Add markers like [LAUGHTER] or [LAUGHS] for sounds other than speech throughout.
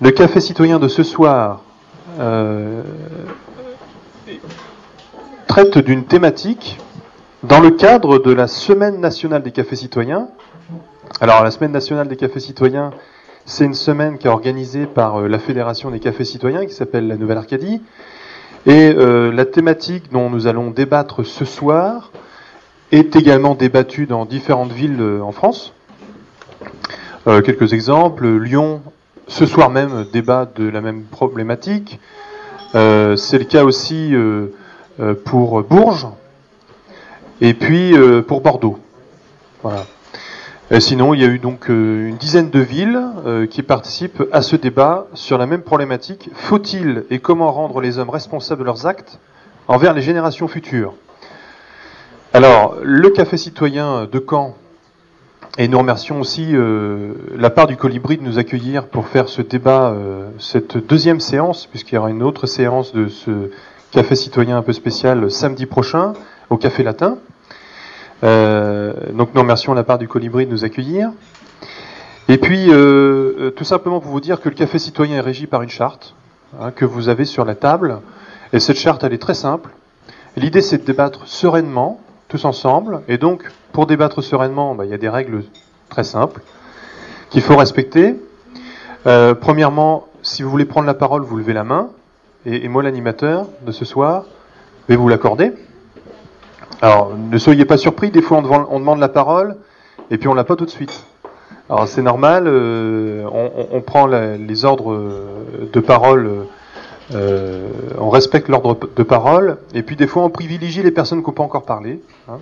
Le café citoyen de ce soir euh, traite d'une thématique dans le cadre de la Semaine nationale des cafés citoyens. Alors la Semaine nationale des cafés citoyens, c'est une semaine qui est organisée par euh, la Fédération des cafés citoyens qui s'appelle la Nouvelle Arcadie. Et euh, la thématique dont nous allons débattre ce soir est également débattue dans différentes villes euh, en France. quelques exemples. Lyon, ce soir même, débat de la même problématique. c'est le cas aussi pour Bourges et puis pour Bordeaux. Voilà. Euh, sinon, il y a eu donc euh, une dizaine de villes euh, qui participent à ce débat sur la même problématique. Faut-il et comment rendre les hommes responsables de leurs actes envers les générations futures? Alors, le Café citoyen de Caen, et nous remercions aussi la part du Colibri de nous accueillir pour faire ce débat, cette deuxième séance, puisqu'il y aura une autre séance de ce Café citoyen un peu spécial samedi prochain au Café Latin. Euh, donc nous remercions la part du Colibri de nous accueillir. Et puis, euh, euh, tout simplement pour vous dire que le café citoyen est régi par une charte hein, que vous avez sur la table. Et cette charte, elle est très simple. L'idée, c'est de débattre sereinement, tous ensemble. Et donc, pour débattre sereinement, bah, il y a des règles très simples qu'il faut respecter. Euh, premièrement, si vous voulez prendre la parole, vous levez la main. Et, moi, l'animateur de ce soir, vais vous l'accorder. Alors, ne soyez pas surpris, des fois on, demande la parole et puis on l'a pas tout de suite. Alors c'est normal, euh, on, prend les ordres de parole, euh, on respecte l'ordre de parole, et puis des fois on privilégie les personnes qui n'ont pas encore parlé. Hein.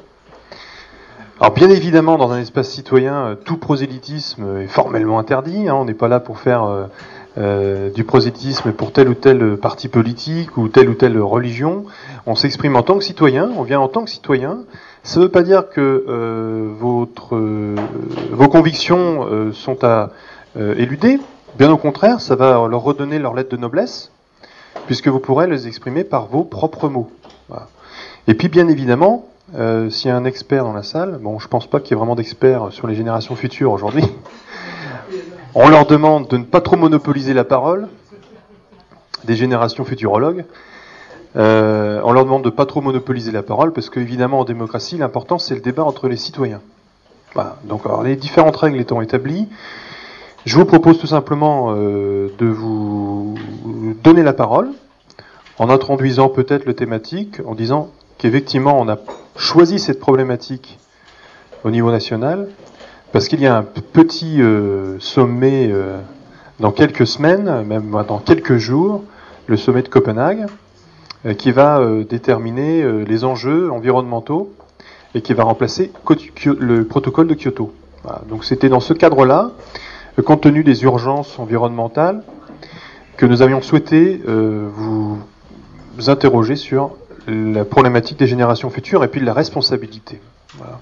Alors bien évidemment, dans un espace citoyen, tout prosélytisme est formellement interdit. Hein. on n'est pas là pour faire euh, euh, du prosélytisme pour tel ou tel parti politique ou telle ou telle religion. On s'exprime en tant que citoyen, on vient en tant que citoyen. Ça ne veut pas dire que euh, euh, vos convictions sont à éluder. Bien au contraire, ça va leur redonner leur lettre de noblesse, puisque vous pourrez les exprimer par vos propres mots. Et puis, bien évidemment, s'il y a un expert dans la salle, bon, je pense pas qu'il y ait vraiment d'experts sur les générations futures aujourd'hui. [LAUGHS] On leur demande de ne pas trop monopoliser la parole, des générations futurologues. Euh, on leur demande de ne pas trop monopoliser la parole, parce qu'évidemment, en démocratie, l'important, c'est le débat entre les citoyens. Voilà. Donc, alors, les différentes règles étant établies, je vous propose tout simplement euh, de vous donner la parole, en introduisant peut-être le thématique, en disant qu'effectivement, on a choisi cette problématique au niveau national, parce qu'il y a un petit euh, sommet euh, dans quelques semaines, même dans quelques jours, le sommet de Copenhague, euh, qui va déterminer les enjeux environnementaux et qui va remplacer le protocole de Kyoto. Donc c'était dans ce cadre-là, compte tenu des urgences environnementales, que nous avions souhaité vous interroger sur la problématique des générations futures et puis de la responsabilité. Voilà.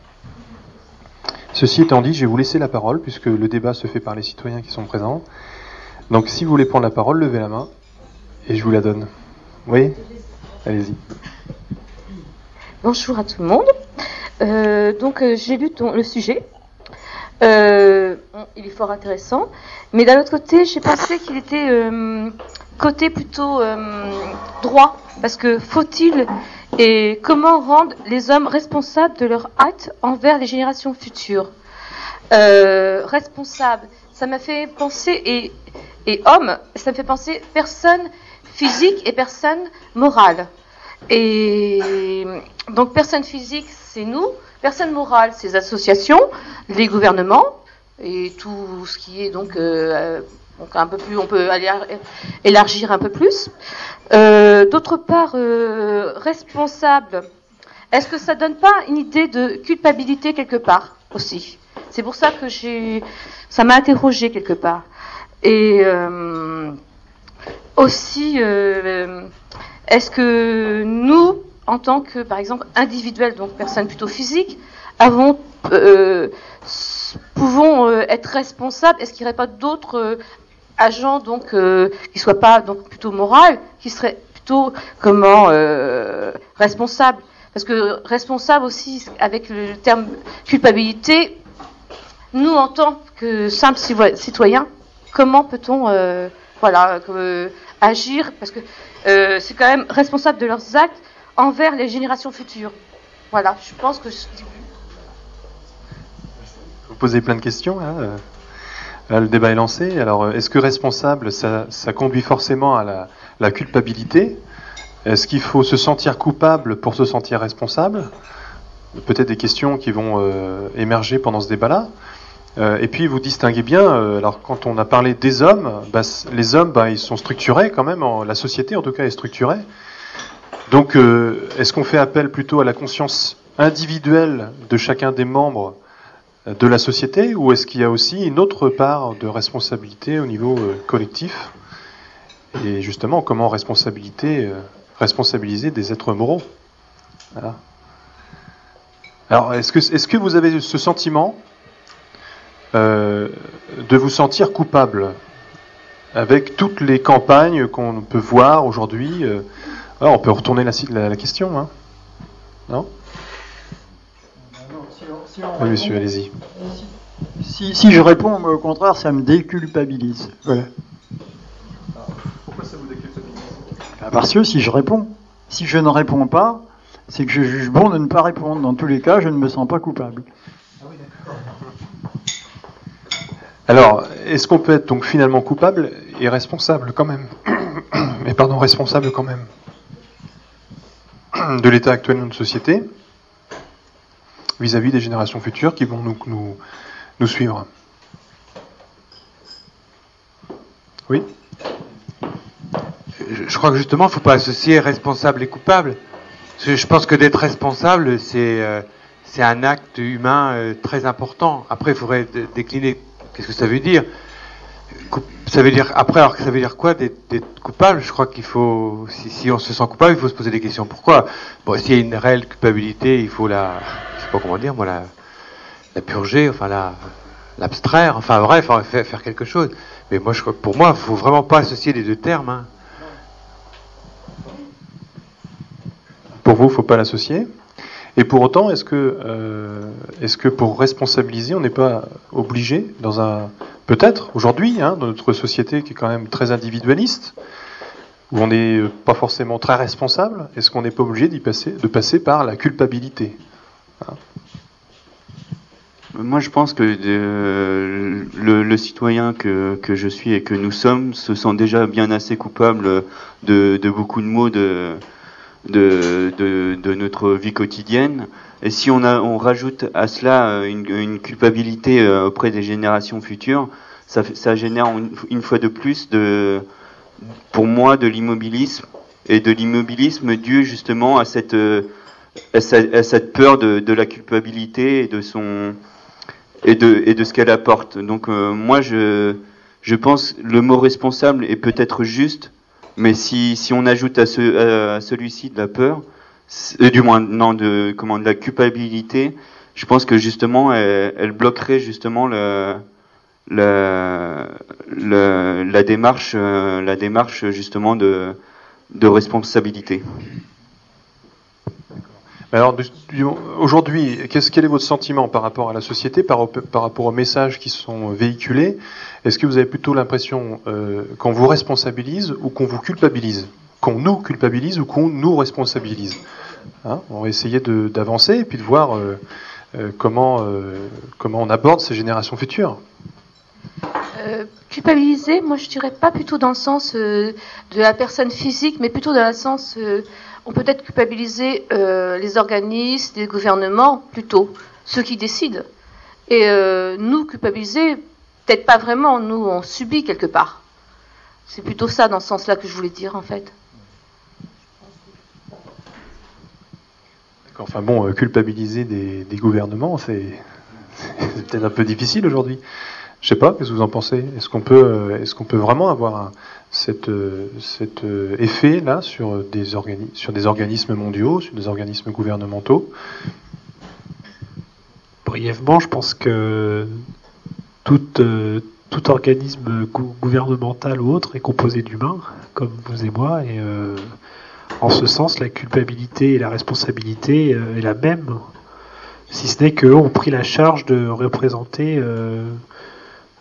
Ceci étant dit, je vais vous laisser la parole, puisque le débat se fait par les citoyens qui sont présents. Donc si vous voulez prendre la parole, levez la main, et je vous la donne. Oui Allez-y. Bonjour à tout le monde. Euh, donc euh, j'ai lu ton, le sujet. Euh, il est fort intéressant. Mais d'un autre côté, j'ai pensé qu'il était côté plutôt droit. Parce que faut-il et comment rendre les hommes responsables de leurs actes envers les générations futures? Euh, responsables, ça m'a fait penser, et, et homme, ça me fait penser personne physique et personne morale. Et donc personne physique, c'est nous, personne morale, c'est les associations, les gouvernements, et tout ce qui est donc euh, donc un peu plus, on peut aller élargir un peu plus. Euh, d'autre part, euh, responsable. Est-ce que ça donne pas une idée de culpabilité quelque part aussi? C'est pour ça que j'ai, ça m'a interrogé quelque part. Et euh, aussi, est-ce que nous, en tant que, par exemple, individuels, donc personnes plutôt physiques, avons pouvons être responsables Est-ce qu'il n'y aurait pas d'autres agent donc euh, qui soit pas donc plutôt moral, qui serait plutôt comment euh, responsable. Parce que responsable aussi avec le terme culpabilité, nous en tant que simples citoyens, comment peut-on voilà, agir, parce que c'est quand même responsable de leurs actes envers les générations futures. Voilà, je pense que Vous posez plein de questions. Hein le débat est lancé. Alors, est-ce que responsable, ça, conduit forcément à la, culpabilité? Est-ce qu'il faut se sentir coupable pour se sentir responsable? Peut-être des questions qui vont euh, émerger pendant ce débat-là. Euh, et puis, vous distinguez bien, euh, alors quand on a parlé des hommes, bah, les hommes, bah, ils sont structurés quand même, la société en tout cas est structurée. Donc, est-ce qu'on fait appel plutôt à la conscience individuelle de chacun des membres de la société ou est-ce qu'il y a aussi une autre part de responsabilité au niveau euh, collectif? Et justement, comment euh, responsabiliser des êtres moraux? Alors, est-ce que, est que vous avez ce sentiment euh, de vous sentir coupable avec toutes les campagnes qu'on peut voir aujourd'hui On peut retourner la, la, question, hein non? Oui, monsieur, allez-y. Si, je réponds au contraire, ça me déculpabilise. Pourquoi ça vous déculpabilise? Bah, Parce que si je réponds, si je ne réponds pas, c'est que je juge bon de ne pas répondre. Dans tous les cas, je ne me sens pas coupable. Ah oui, Alors, est-ce qu'on peut être donc finalement coupable et responsable quand même? [COUGHS] Mais pardon, responsable quand même [CLEARS THROAT] de l'état actuel de notre société vis-à-vis des générations futures qui vont nous, nous, suivre. Oui? Je, crois que justement, il ne faut pas associer responsable et coupable. Je pense que d'être responsable, c'est euh, un acte humain euh, très important. Après, il faudrait décliner qu'est-ce que ça veut dire. Ça veut dire après, alors ça veut dire quoi d'être coupable? Je crois qu'il faut, si, si, on se sent coupable, il faut se poser des questions. Pourquoi? Bon, s'il y a une réelle culpabilité, il faut la, comment dire, moi, la, purger, enfin la, l'abstraire, enfin bref, faire, faire, quelque chose. Mais moi, je, pour moi, faut vraiment pas associer les deux termes. Hein. Pour vous, faut pas l'associer? Et pour autant, est-ce que, euh, est-ce que pour responsabiliser, on n'est pas obligé, dans un peut-être aujourd'hui, hein, dans notre société qui est quand même très individualiste, où on n'est pas forcément très responsable, est-ce qu'on n'est pas obligé d'y passer, de passer par la culpabilité moi, je pense que euh, le, citoyen que, je suis et que nous sommes se sent déjà bien assez coupable de, beaucoup de maux de, notre vie quotidienne. Et si on, rajoute à cela une, une culpabilité euh, auprès des générations futures, ça, génère une, fois de plus, de, pour moi, de l'immobilisme et de l'immobilisme dû justement à cette cette peur de, la culpabilité et de ce qu'elle apporte. Donc euh, moi je je pense le mot responsable est peut-être juste, mais si si on ajoute à ce à celui-ci de la peur, du moins non de comment de la culpabilité, je pense que justement elle, bloquerait justement la, démarche euh, la démarche justement de de responsabilité. Alors aujourd'hui, qu'est-ce quel est votre sentiment par rapport à la société, par, rapport aux messages qui sont véhiculés? Est-ce que vous avez plutôt l'impression euh, qu'on vous responsabilise ou qu'on vous culpabilise? Qu'on nous culpabilise ou qu'on nous responsabilise hein On va essayer d'avancer et puis de voir euh, euh, comment, comment on aborde ces générations futures. culpabiliser, moi je dirais pas plutôt dans le sens de la personne physique, mais plutôt dans le sens on peut être culpabiliser euh, les organismes, les gouvernements, plutôt, ceux qui décident. Et euh, nous, culpabiliser, peut-être pas vraiment, nous, on subit quelque part. C'est plutôt ça, dans ce sens-là, que je voulais dire, en fait. Enfin bon, euh, culpabiliser des, gouvernements, c'est peut-être un peu difficile aujourd'hui. Je sais pas, qu'est-ce que vous en pensez? Est-ce qu'on peut, est-ce qu'on peut vraiment avoir euh, cet euh, effet-là sur des, sur des organismes mondiaux, sur des organismes gouvernementaux? Brièvement, je pense que tout, euh, tout organisme gouvernemental ou autre est composé d'humains, comme vous et moi, et en ce sens, la culpabilité et la responsabilité est la même, si ce n'est qu'eux ont pris la charge de représenter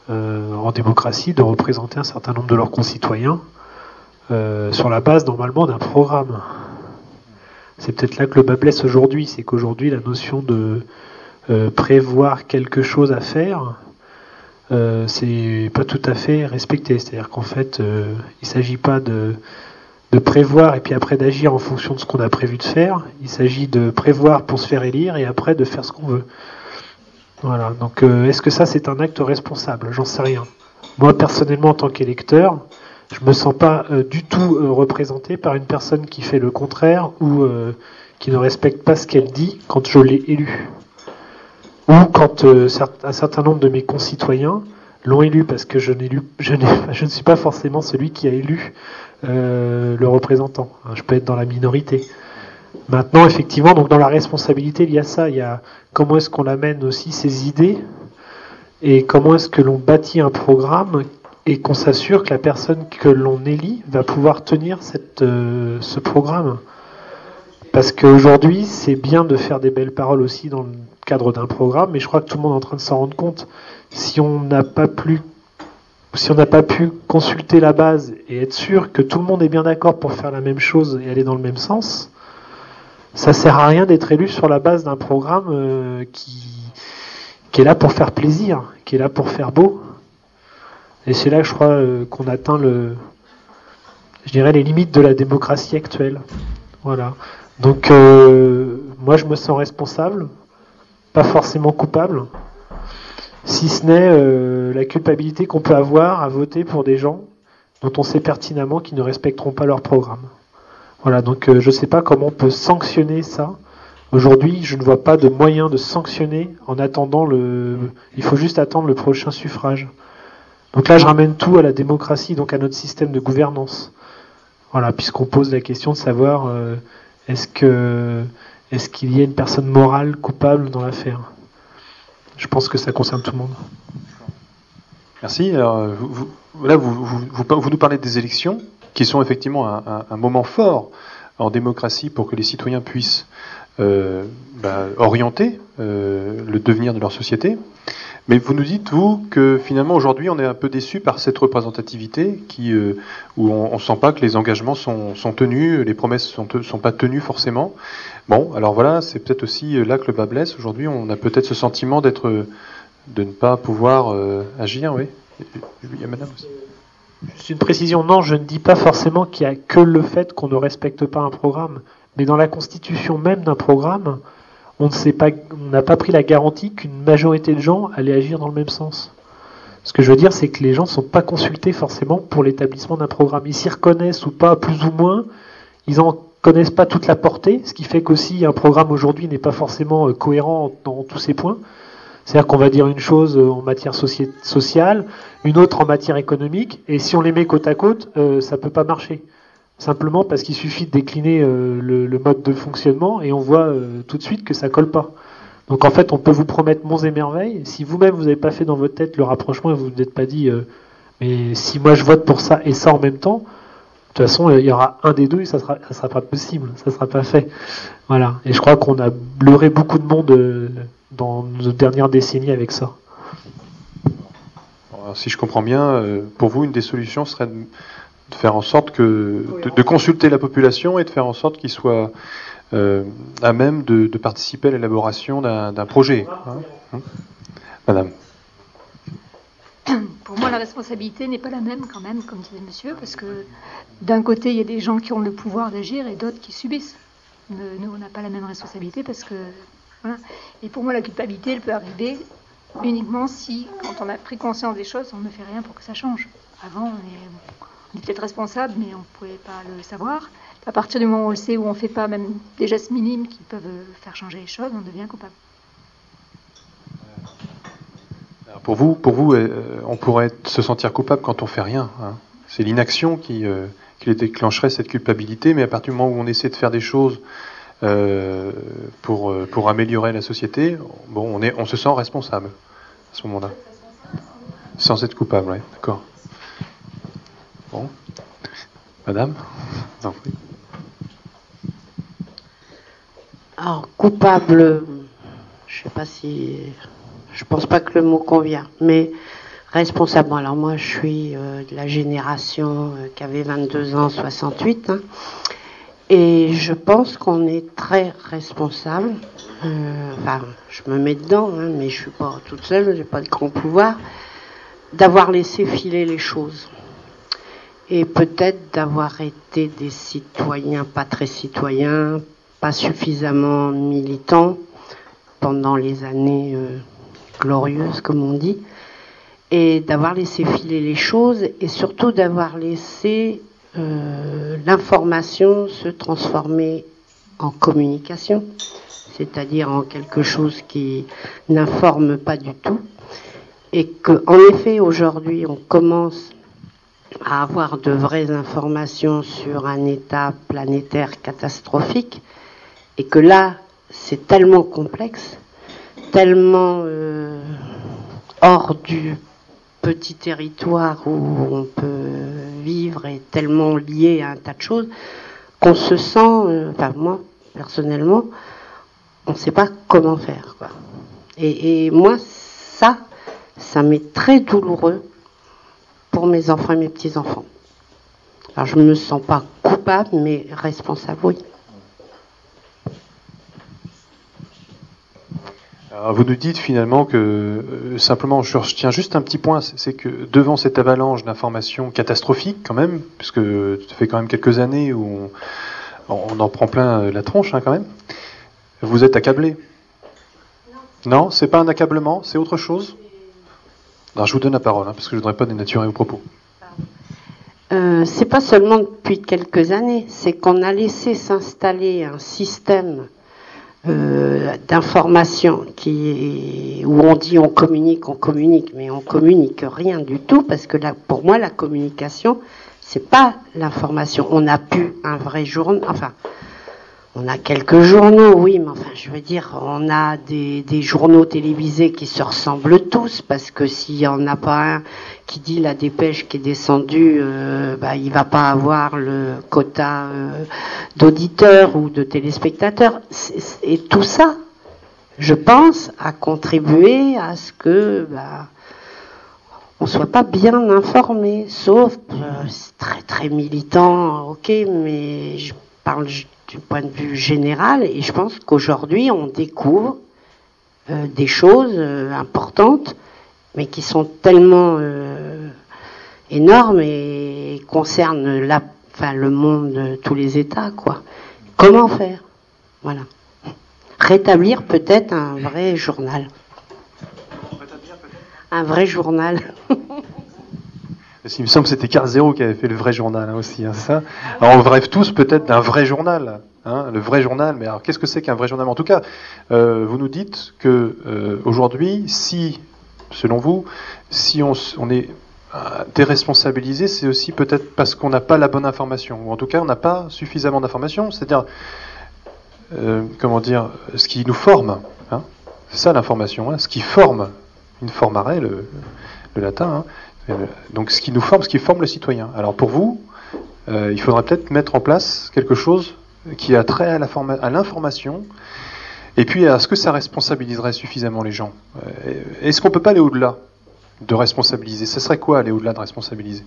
euh, en démocratie de représenter un certain nombre de leurs concitoyens euh, sur la base normalement d'un programme. C'est peut-être là que le bas blesse aujourd'hui, c'est qu'aujourd'hui la notion de euh, prévoir quelque chose à faire, euh, c'est pas tout à fait respecté. C'est-à-dire qu'en fait, euh, il s'agit pas de, de prévoir et puis après d'agir en fonction de ce qu'on a prévu de faire. Il s'agit de prévoir pour se faire élire et après de faire ce qu'on veut. Voilà. Donc, euh, est-ce que ça c'est un acte responsable? J'en sais rien. Moi personnellement, en tant qu'électeur, je me sens pas euh, du tout euh, représenté par une personne qui fait le contraire ou qui ne respecte pas ce qu'elle dit quand je l'ai élue. Ou quand un certain nombre de mes concitoyens l'ont élu parce que je, [LAUGHS] je, je ne suis pas forcément celui qui a élu euh, le représentant. Hein, Je peux être dans la minorité. Maintenant, effectivement, donc dans la responsabilité, il y a ça. Il y a comment est-ce qu'on amène aussi ces idées et comment est-ce que l'on bâtit un programme et qu'on s'assure que la personne que l'on élit va pouvoir tenir euh, ce programme. Parce qu'aujourd'hui, c'est bien de faire des belles paroles aussi dans le cadre d'un programme, mais je crois que tout le monde est en train de s'en rendre compte. Si on n'a pas plus si on n'a pas pu consulter la base et être sûr que tout le monde est bien d'accord pour faire la même chose et aller dans le même sens, ça sert à rien d'être élu sur la base d'un programme euh, qui, est là pour faire plaisir, qui est là pour faire beau. Et c'est là je crois euh, qu'on atteint le, les limites de la démocratie actuelle. Voilà. Donc euh, moi je me sens responsable, pas forcément coupable, si ce n'est euh, la culpabilité qu'on peut avoir à voter pour des gens dont on sait pertinemment qu'ils ne respecteront pas leur programme. Voilà, donc euh, je ne sais pas comment on peut sanctionner ça. Aujourd'hui, je ne vois pas de moyen de sanctionner en attendant le. Il faut juste attendre le prochain suffrage. Donc là, je ramène tout à la démocratie, donc à notre système de gouvernance. Voilà, puisqu'on pose la question de savoir euh, est-ce est-ce qu'il y a une personne morale coupable dans l'affaire? Je pense que ça concerne tout le monde. Merci. Vous, là, vous, nous parlez des élections, qui sont effectivement un, moment fort en démocratie pour que les citoyens puissent euh, bah, orienter euh, le devenir de leur société. Mais vous nous dites, vous, que finalement, aujourd'hui, on est un peu déçu par cette représentativité euh, où on ne sent pas que les engagements sont, tenus, les promesses sont, sont pas tenues forcément. Bon, alors voilà, c'est peut-être aussi euh, là que le bas blesse. Aujourd'hui, on a peut-être ce sentiment d'être, de ne pas pouvoir euh, agir, oui. Il y madame aussi. Juste une précision, non, je ne dis pas forcément qu'il n'y a que le fait qu'on ne respecte pas un programme, mais dans la constitution même d'un programme, on n'a pas pris la garantie qu'une majorité de gens allaient agir dans le même sens. Ce que je veux dire, c'est que les gens ne sont pas consultés forcément pour l'établissement d'un programme. Ils s'y reconnaissent ou pas, plus ou moins. Ils en connaissent pas toute la portée, ce qui fait qu'aussi un programme aujourd'hui n'est pas forcément euh, cohérent dans tous ses points. C'est-à-dire qu'on va dire une chose euh, en matière soci- sociale, une autre en matière économique, et si on les met côte à côte, euh, ça peut pas marcher. Simplement parce qu'il suffit de décliner euh, le, mode de fonctionnement et on voit tout de suite que ça colle pas. Donc en fait, on peut vous promettre monts et merveilles. Si vous-même vous n'avez pas fait dans votre tête le rapprochement et vous vous êtes pas dit, mais si moi je vote pour ça et ça en même temps, de toute façon, il y aura un des deux et ça sera, ça sera pas possible, ça sera pas fait. Voilà. Et je crois qu'on a leurré beaucoup de monde euh, dans nos dernières décennies avec ça. Alors, si je comprends bien, euh, pour vous, une des solutions serait de faire en sorte que de, de consulter la population et de faire en sorte qu'ils soient euh, à même de, de participer à l'élaboration d'un d'un projet. hein. Hein Madame. [COUGHS] Pour moi, la responsabilité n'est pas la même quand même, comme disait monsieur, parce que d'un côté, il y a des gens qui ont le pouvoir d'agir et d'autres qui subissent. Nous, nous, on n'a pas la même responsabilité parce que. Et pour moi, la culpabilité, elle peut arriver uniquement si, quand on a pris conscience des choses, on ne fait rien pour que ça change. Avant, on est, on est peut-être responsable, mais on ne pouvait pas le savoir. À partir du moment où on le sait, où on ne fait pas même des gestes minimes qui peuvent faire changer les choses, on devient coupable. Alors, Pour vous, euh, on pourrait se sentir coupable quand on fait rien. hein. C'est l'inaction qui, euh, déclencherait cette culpabilité, mais à partir du moment où on essaie de faire des choses euh, pour, améliorer la société, bon, on, se sent responsable à ce moment-là. Sans être coupable, oui, d'accord. Bon. Madame prie. Alors, coupable, je sais pas si. Je pense pas que le mot convient, mais responsable. Alors moi, je suis euh, de la génération euh, qui avait 22 ans, 68. hein. et je pense qu'on est très responsable. Euh, enfin, je me mets dedans, hein, mais je suis pas toute seule, j'ai pas de grand pouvoir. D'avoir laissé filer les choses. Et peut-être d'avoir été des citoyens pas très citoyens, pas suffisamment militants pendant les années glorieuses, comme on dit et d'avoir laissé filer les choses et surtout d'avoir laissé euh, l'information se transformer en communication, c'est-à-dire en quelque chose qui n'informe pas du tout et que en effet aujourd'hui on commence à avoir de vraies informations sur un état planétaire catastrophique et que là c'est tellement complexe, tellement euh, hors du petit territoire où on peut vivre est tellement lié à un tas de choses qu'on se sent, euh, enfin moi personnellement, on ne sait pas comment faire. Quoi. Et, et moi, ça, ça m'est très douloureux pour mes enfants et mes petits-enfants. Alors je ne me sens pas coupable, mais responsable, oui. Alors, vous nous dites finalement que, euh, simplement, je retiens juste un petit point, c'est que devant cette avalanche d'informations catastrophiques quand même, puisque ça fait quand même quelques années où on, en prend plein euh, la tronche hein, quand même, vous êtes accablé. Non, c'est pas un accablement, c'est autre chose? Je vous donne la parole, hein, parce que je ne voudrais pas dénaturer vos propos. Euh, c'est pas seulement depuis quelques années, c'est qu'on a laissé s'installer un système euh, d'information qui où on dit on communique, on communique, mais on communique rien du tout parce que là, pour moi, la communication, c'est pas l'information. On n'a plus un vrai journal, enfin. On a quelques journaux, oui, mais enfin, je veux dire, on a des, journaux télévisés qui se ressemblent tous, parce que s'il n'y en a pas un qui dit la dépêche qui est descendue, euh, bah, il va pas avoir le quota euh, d'auditeurs ou de téléspectateurs. Et tout ça, je pense, a contribué à ce que bah, on soit pas bien informé, sauf euh, très très militant, ok, mais je parle du point de vue général et je pense qu'aujourd'hui on découvre euh, des choses euh, importantes, mais qui sont tellement euh, énormes et concernent la, enfin, le monde, tous les États, quoi. Comment faire? Voilà. Rétablir peut-être un vrai journal. Un vrai journal. [LAUGHS] Parce qu'il me semble que c'était Carl Zero qui avait fait le vrai journal hein, aussi, hein, ça? Alors on rêve tous peut-être d'un vrai journal, hein, le vrai journal, mais alors qu'est-ce que c'est qu'un vrai journal? En tout cas, euh, vous nous dites que euh, aujourd'hui, si, selon vous, si on, est euh, déresponsabilisé, c'est aussi peut-être parce qu'on n'a pas la bonne information, ou en tout cas on n'a pas suffisamment d'informations, c'est-à-dire, comment dire, ce qui nous forme, hein, c'est ça l'information, ce qui forme, une formare, le, le latin, hein, donc ce qui nous forme, ce qui forme le citoyen. Alors pour vous, euh, il faudrait peut-être mettre en place quelque chose qui a trait à l'information et puis à ce que ça responsabiliserait suffisamment les gens. Euh, Est-ce qu'on peut pas aller au-delà de responsabiliser? Ce serait quoi aller au-delà de responsabiliser?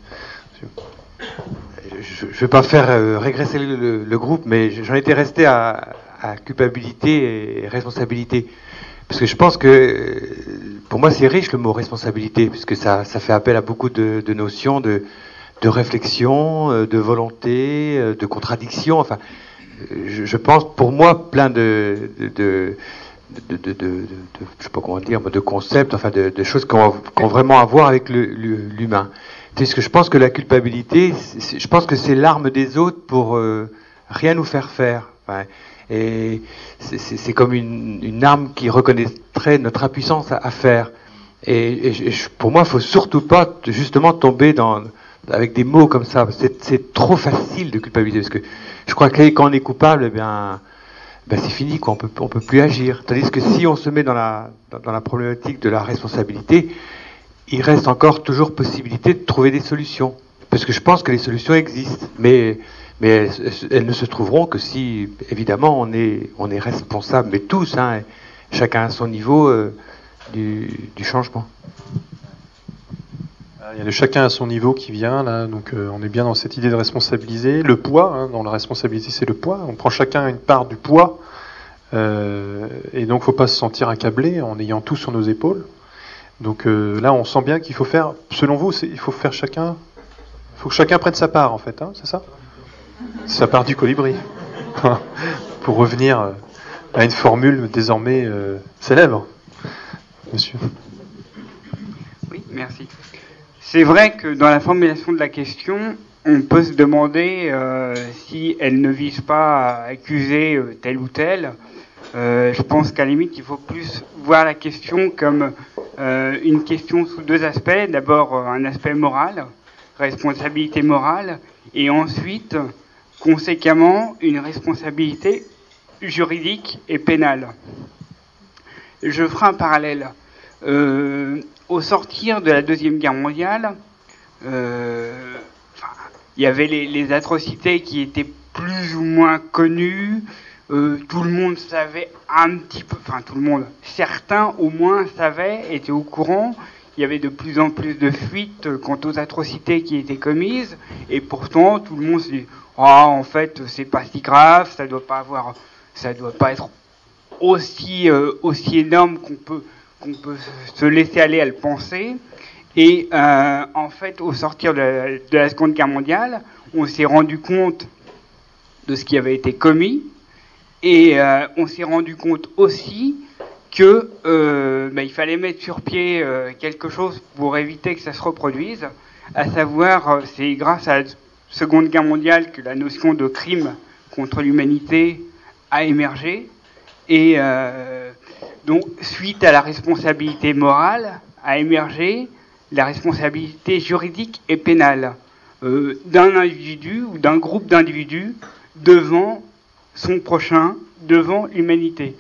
Je ne vais pas faire euh, régresser le, groupe, mais j'en étais resté à, culpabilité et responsabilité. Parce que je pense que, euh, pour moi, c'est riche le mot responsabilité, puisque ça, ça fait appel à beaucoup de, de notions de, de réflexion, euh, de volonté, euh, de contradiction. Enfin, euh, je, je pense, pour moi, plein de, de, de de, de, je sais pas comment dire, de concepts, enfin de, de choses qui ont, vraiment à voir avec l'humain. Parce que je pense que la culpabilité, c'est- c'est- je pense que c'est l'arme des autres pour euh, rien nous faire faire. Enfin, et c'est- comme une, arme qui reconnaîtrait notre impuissance à, faire. Et, pour moi, il faut surtout pas justement tomber dans avec des mots comme ça. C'est trop facile de culpabiliser parce que je crois que quand on est coupable, eh bien, ben c'est fini, quoi. On peut, on peut plus agir. Tandis que si on se met dans la, dans la problématique de la responsabilité, il reste encore toujours possibilité de trouver des solutions. Parce que je pense que les solutions existent, mais, mais elles, elles ne se trouveront que si, évidemment, on est, on est responsable, mais tous, hein, chacun à son niveau euh, du, du changement. Il y a le chacun à son niveau qui vient là, donc euh, on est bien dans cette idée de responsabiliser. Le poids, hein, dans la responsabilité, c'est le poids. On prend chacun une part du poids, euh, et donc faut pas se sentir accablé en ayant tout sur nos épaules. Donc euh, là, on sent bien qu'il faut faire, selon vous, il faut faire chacun, il faut que chacun prenne sa part en fait, hein, c'est ça? Sa part du colibri, [LAUGHS] pour revenir euh, à une formule désormais euh, célèbre, Monsieur. Oui, merci. C'est vrai que dans la formulation de la question, on peut se demander euh, si elle ne vise pas à accuser tel ou tel. Je pense qu'à la limite, il faut plus voir la question comme une question sous deux aspects. D'abord, un aspect moral, responsabilité morale, et ensuite, conséquemment, une responsabilité juridique et pénale. Je ferai un parallèle. Euh, au sortir de la Deuxième Guerre mondiale, euh, il y avait les, atrocités qui étaient plus ou moins connues. Euh, tout le monde savait un petit peu, enfin tout le monde, certains au moins savaient, étaient au courant. Il y avait de plus en plus de fuites quant aux atrocités qui étaient commises, et pourtant tout le monde se dit ah en fait c'est pas si grave, ça doit pas avoir, ça doit pas être aussi euh, aussi énorme qu'on peut peut se laisser aller à le penser. Et euh, en fait, au sortir de la, de la Seconde Guerre mondiale, on s'est rendu compte de ce qui avait été commis, et euh, on s'est rendu compte aussi que euh, bah, fallait mettre sur pied euh, quelque chose pour éviter que ça se reproduise. À savoir, euh, c'est grâce à Seconde Guerre mondiale que la notion de crime contre l'humanité a émergé. Et euh, donc, suite à la responsabilité morale, a émergé la responsabilité juridique et pénale euh, d'un individu ou d'un groupe d'individus devant son prochain, devant l'humanité.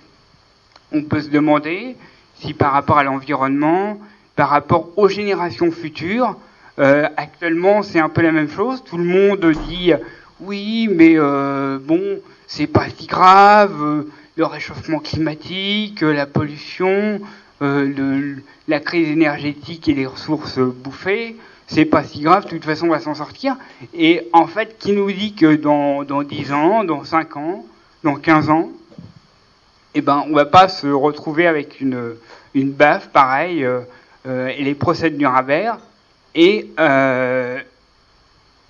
On peut se demander si par rapport à l'environnement, par rapport aux générations futures, euh, actuellement c'est un peu la même chose. Tout le monde dit oui, mais euh, bon, c'est pas si grave. euh, le réchauffement climatique, euh, la pollution, euh, la crise énergétique et les ressources euh, bouffées, c'est pas si grave, de toute façon on va s'en sortir. Et en fait, qui nous dit que dans, dans 10 ans, dans 5 ans, dans 15 ans, eh ben, on va pas se retrouver avec une, une baffe pareille euh, euh, et les procès de Nuremberg et euh,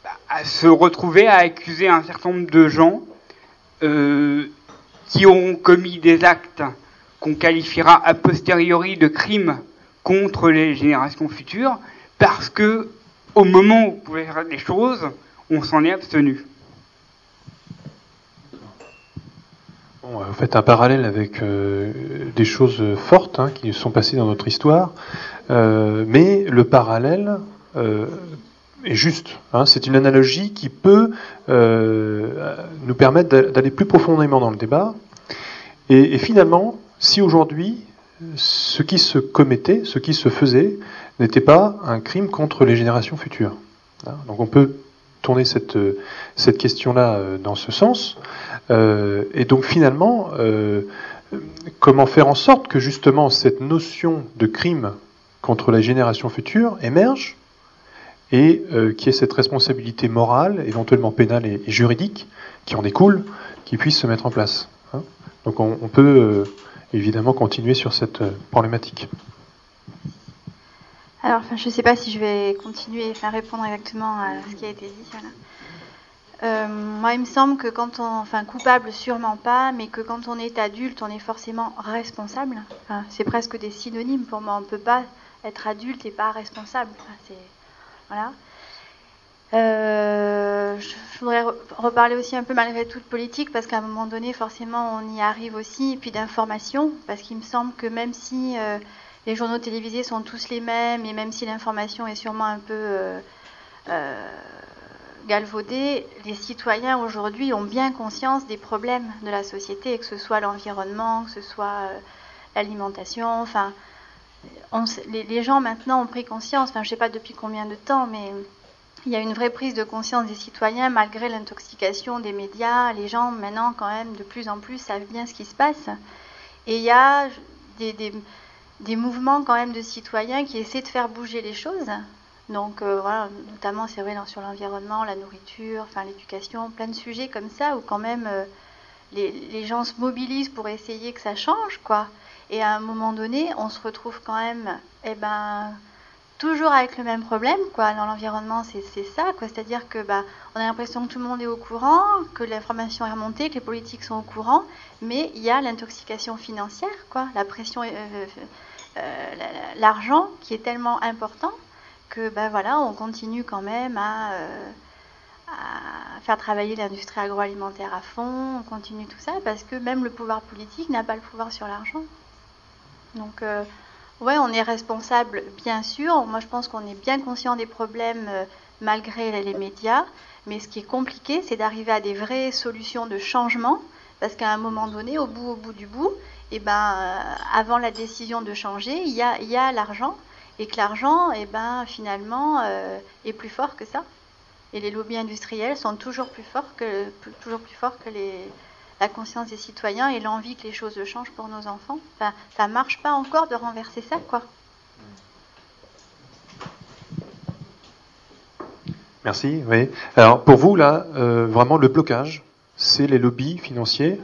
bah, à se retrouver à accuser un certain nombre de gens euh, qui ont commis des actes qu'on qualifiera a posteriori de crimes contre les générations futures parce que au moment où on pouvait faire des choses, on s'en est abstenu. Euh, vous faites un parallèle avec euh, des choses hein, qui sont passées dans notre histoire, Euh, mais le parallèle euh, est juste. hein. c'est une analogie qui peut euh, nous permettre d'a- d'aller plus profondément dans le débat. Et, finalement, si aujourd'hui, ce qui se commettait, ce qui se faisait, n'était pas un crime contre les générations futures. hein. Donc on peut tourner cette, cette question-là dans ce sens. Et donc finalement, comment faire en sorte que justement cette notion de crime contre la génération future émerge et euh, qu'il y ait cette responsabilité morale, éventuellement pénale et, juridique, qui en découle, qui puisse se mettre en place. hein. Donc on, peut euh, évidemment continuer sur cette euh, problématique. Alors, je ne sais pas si je vais continuer, enfin, répondre exactement à ce qui a été dit. Euh, moi, il me semble que quand on, enfin, coupable, sûrement pas, mais que quand on est adulte, on est forcément responsable. C'est presque des synonymes pour moi. On ne peut pas être adulte et pas responsable. Enfin, c'est, voilà. Euh, je voudrais re- reparler aussi un peu malgré tout de politique parce qu'à un moment donné, forcément, on y arrive aussi, et puis d'information, parce qu'il me semble que même si euh, les journaux télévisés sont tous les mêmes et même si l'information est sûrement un peu galvaudée, les citoyens aujourd'hui ont bien conscience des problèmes de la société, que ce soit l'environnement, que ce soit euh, l'alimentation, enfin, les, gens maintenant ont pris conscience, enfin je ne sais pas depuis combien de temps, mais il y a une vraie prise de conscience des citoyens malgré l'intoxication des médias. Les gens maintenant quand même de plus en plus savent bien ce qui se passe. Et il y a des- des mouvements quand même de citoyens qui essaient de faire bouger les choses. Donc euh, voilà, notamment c'est vrai dans- sur l'environnement, la nourriture, l'éducation, plein de sujets comme ça où quand même euh, les, les gens se mobilisent pour essayer que ça change, quoi. Et à un moment donné, on se retrouve quand même, eh ben, toujours avec le même problème, quoi. Dans l'environnement, c'est ça, quoi. C'est-à-dire que, bah, on a l'impression que tout le monde est au courant, que l'information est remontée, que les politiques sont au courant, mais il y a l'intoxication financière, quoi. La pression, euh, la- la- l'argent qui est tellement important que, ben voilà, on continue quand même à, euh, à faire travailler l'industrie agroalimentaire à fond, on continue tout ça parce que même le pouvoir politique n'a pas le pouvoir sur l'argent. Donc, euh, ouais, on est responsable, bien sûr. Moi, je pense qu'on est bien conscient des problèmes euh, malgré les médias. Mais ce qui est compliqué, c'est d'arriver à des vraies solutions de changement. Parce qu'à un moment donné, au bout, au bout du bout, eh ben, avant la décision de changer, il y a, il y a l'argent. Et que l'argent, eh ben, finalement, euh, est plus fort que ça. Et les lobbies industriels sont toujours plus forts que, toujours plus forts que les, la conscience des citoyens et l'envie que les choses changent pour nos enfants. Enfin, ça marche pas encore de renverser ça, quoi. Merci. Oui. Alors pour vous là, euh, vraiment le blocage, c'est les lobbies financiers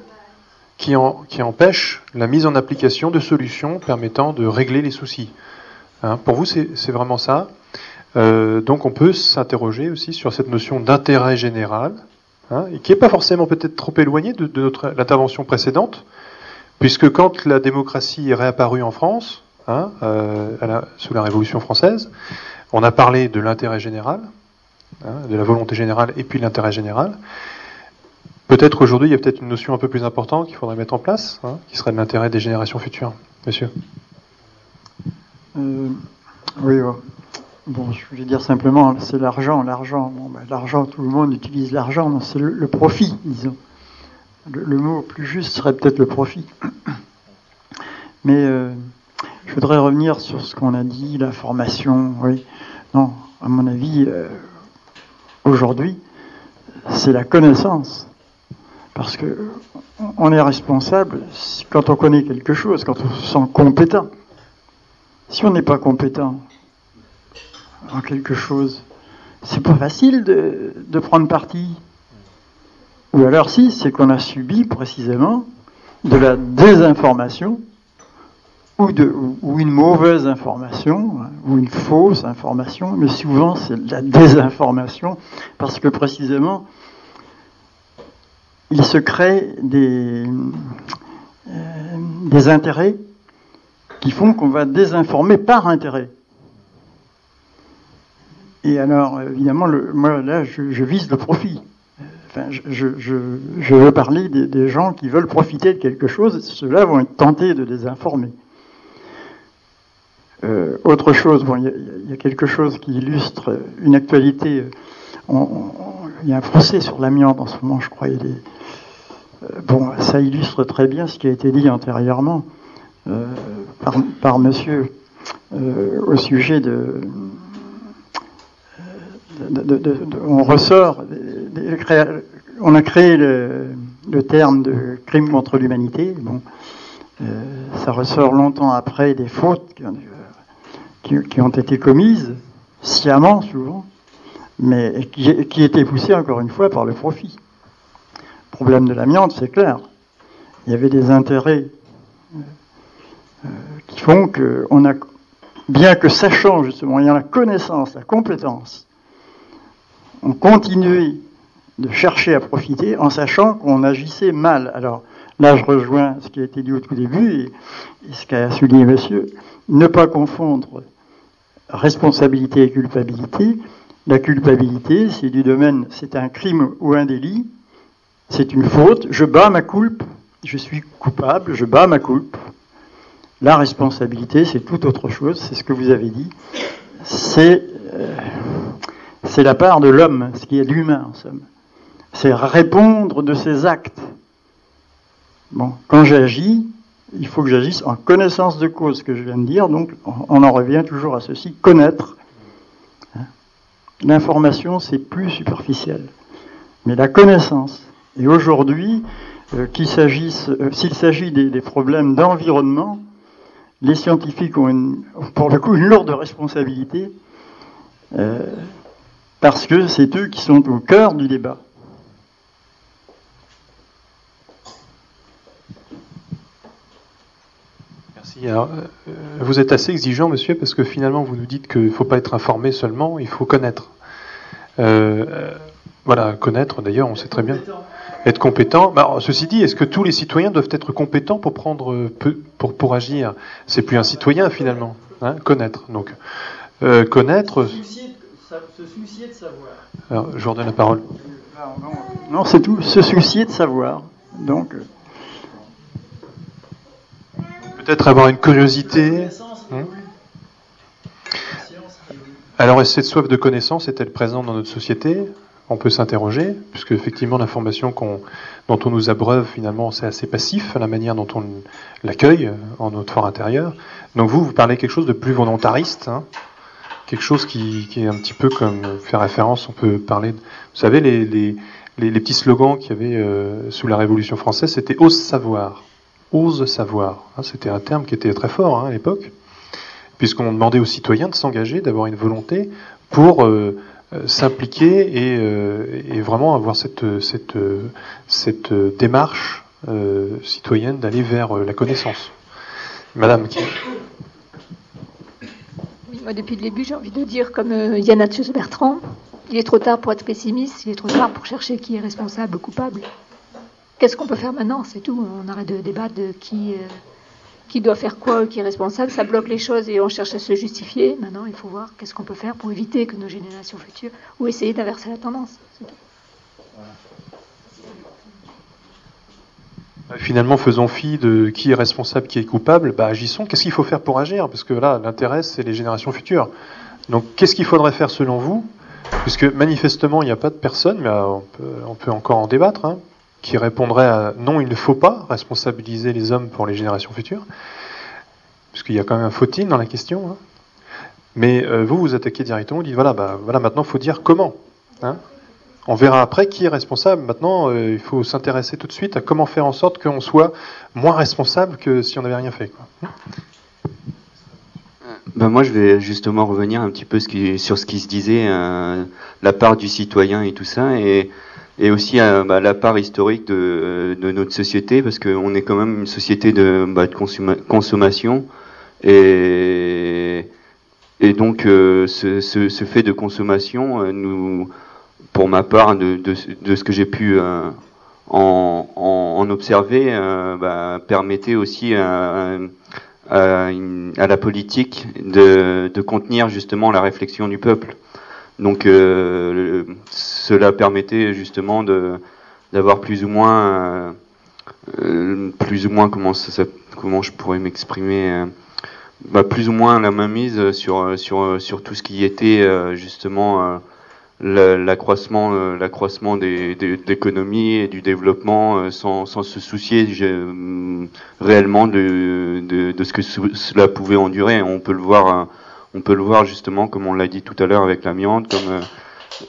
qui, en- qui empêchent la mise en application de solutions permettant de régler les soucis. Hein, pour vous, c'est vraiment ça. Euh, donc on peut s'interroger aussi sur cette notion d'intérêt général, hein, qui n'est pas forcément peut-être trop éloignée de, l'intervention précédente, puisque quand la démocratie est réapparue en France, hein, euh, sous la Révolution française, on a parlé de l'intérêt général, de la volonté générale et puis l'intérêt général. Peut-être aujourd'hui, il y a peut-être une notion un peu plus importante qu'il faudrait mettre en place, qui serait l'intérêt des générations futures. Monsieur. Euh, oui, ouais. bon, je vais dire simplement, c'est l'argent, l'argent. Bon, ben, l'argent, tout le monde utilise l'argent, c'est le, profit, disons. Le, le mot plus juste serait peut-être le profit. [COUGHS] Mais euh, je voudrais revenir sur ce qu'on a dit, la formation. Oui, non, à mon avis, euh, aujourd'hui, c'est la connaissance. Parce que on est responsable quand on connaît quelque chose, quand on se sent compétent. Si on n'est pas compétent en quelque chose, c'est pas facile de, prendre parti. Ou alors si, c'est qu'on a subi précisément de la désinformation ou, une mauvaise information hein, ou une fausse information, mais souvent c'est de la désinformation parce que précisément il se crée des, euh, des intérêts qui font qu'on va désinformer par intérêt. Et alors, évidemment, moi, là, je, vise le profit. Enfin, je, veux parler des, gens qui veulent profiter de quelque chose, ceux-là vont être tentés de désinformer. Euh, autre chose, bon, il y, a- quelque chose qui illustre une actualité. Il y a un procès sur l'amiante en ce moment, je crois. euh, bon, ça illustre très bien ce qui a été dit antérieurement par, par monsieur euh, au sujet de, on ressort, on a créé le, terme de crime contre l'humanité. Euh, ça ressort longtemps après des fautes qui, ont- été commises, sciemment souvent, mais qui, qui étaient poussées encore une fois par le profit. Problème de l'amiante, c'est clair. Il y avait des intérêts euh, qui font que on a, bien que sachant justement, ayant la connaissance, la compétence, on continuait de chercher à profiter en sachant qu'on agissait mal. Alors là, je rejoins ce qui a été dit au tout début et, et ce qu'a souligné monsieur, ne pas confondre responsabilité et culpabilité. La culpabilité, c'est du domaine, c'est un crime ou un délit, c'est une faute, je bats ma culpe, je suis coupable, je bats ma culpe. La responsabilité, c'est tout autre chose, c'est ce que vous avez dit. C'est euh, la part de l'homme, ce qui est l'humain en somme. C'est répondre de ses actes. Bon, quand j'agis, il faut que j'agisse en connaissance de cause, ce que je viens de dire, donc on- en revient toujours à ceci, connaître. L'information, c'est plus superficiel. Mais la connaissance, et aujourd'hui, euh, qu'il s'agisse, euh, s'il s'agit des, des problèmes d'environnement, les scientifiques ont, une- pour le coup une lourde responsabilité euh, parce que c'est eux qui sont au cœur du débat. Merci. Alors, euh, vous êtes assez exigeant, monsieur, parce que finalement, vous nous dites qu'il ne faut pas être informé seulement, il faut connaître. Euh, voilà, connaître, d'ailleurs, on sait très bien. Être compétent. Bah, alors, ceci dit, est-ce que tous les citoyens doivent être compétents pour prendre, euh, pour, pour agir? C'est plus un citoyen, finalement. Hein, connaître. Donc, euh, connaître. Se soucier de savoir. Alors, je vous redonne la parole. Non, c'est tout. Se soucier de savoir. Donc, euh, Peut-être avoir une curiosité. Hein Alors, est cette soif de connaissance est-elle présente dans notre société? On peut s'interroger, puisque effectivement l'information dont on nous abreuve finalement c'est assez passif, la manière dont on l'accueille euh, en notre fort intérieur. Donc vous, vous parlez quelque chose de plus volontariste, hein quelque chose qui, est un petit peu comme faire référence, on peut parler, vous savez, les, petits slogans qu'il y avait euh, sous la Révolution française, c'était ose savoir, ose savoir. Hein, c'était un terme qui était très fort hein, à l'époque, puisqu'on demandait aux citoyens de s'engager, d'avoir une volonté pour euh, s'impliquer et, euh, et vraiment avoir cette, euh, euh, démarche euh, citoyenne d'aller vers euh, la connaissance. Madame. Oui, moi, depuis le début, j'ai envie de dire, comme euh, Yann Athius Bertrand, il est trop tard pour être pessimiste, il est trop tard pour chercher qui est responsable ou coupable. Qu'est-ce qu'on peut faire maintenant? C'est tout. On arrête de débattre de qui, euh, qui doit faire quoi, qui est responsable. Ça bloque les choses et on cherche à se justifier. Maintenant, il faut voir qu'est-ce qu'on peut faire pour éviter que nos générations futures, ou essayer d'inverser la tendance. Tout. Finalement, faisons fi de qui est responsable, qui est coupable, bah, agissons. Qu'est-ce qu'il faut faire pour agir? Parce que là, l'intérêt, c'est les générations futures. Donc, qu'est-ce qu'il faudrait faire selon vous? Puisque manifestement, il n'y a pas de personne, mais euh, on peut, on peut encore en débattre, hein, qui répondrait à non, il ne faut pas responsabiliser les hommes pour les générations futures. Puisqu'il y a quand même un faut-il dans la question. hein. Mais euh, vous, vous attaquez directement, vous dites voilà, bah, voilà maintenant, il faut dire comment. hein. On verra après qui est responsable. Maintenant, euh, il faut s'intéresser tout de suite à comment faire en sorte qu'on soit moins responsable que si on n'avait rien fait. Ben moi, je vais justement revenir un petit peu sur ce qui se disait, la part du citoyen et tout ça, et, et aussi euh, bah, la part historique de, de notre société, parce qu'on est quand même une société de, bah, consommation, et, donc euh, ce, fait de consommation, euh, nous, pour ma part, de, ce que j'ai pu euh, en, observer, euh, bah, permettait aussi à, la politique de, contenir justement la réflexion du peuple. Donc euh, cela permettait justement de d'avoir plus ou moins euh, euh, plus ou moins comment ça, comment je pourrais m'exprimer euh, bah, plus ou moins la mainmise sur sur sur tout ce qui était euh, justement la- l'accroissement l'accroissement des, et du développement sans, sans se soucier hum, réellement de, de, de ce que ce- cela pouvait endurer. On peut le voir on peut le voir justement comme on l'a dit tout à l'heure avec l'amiante comme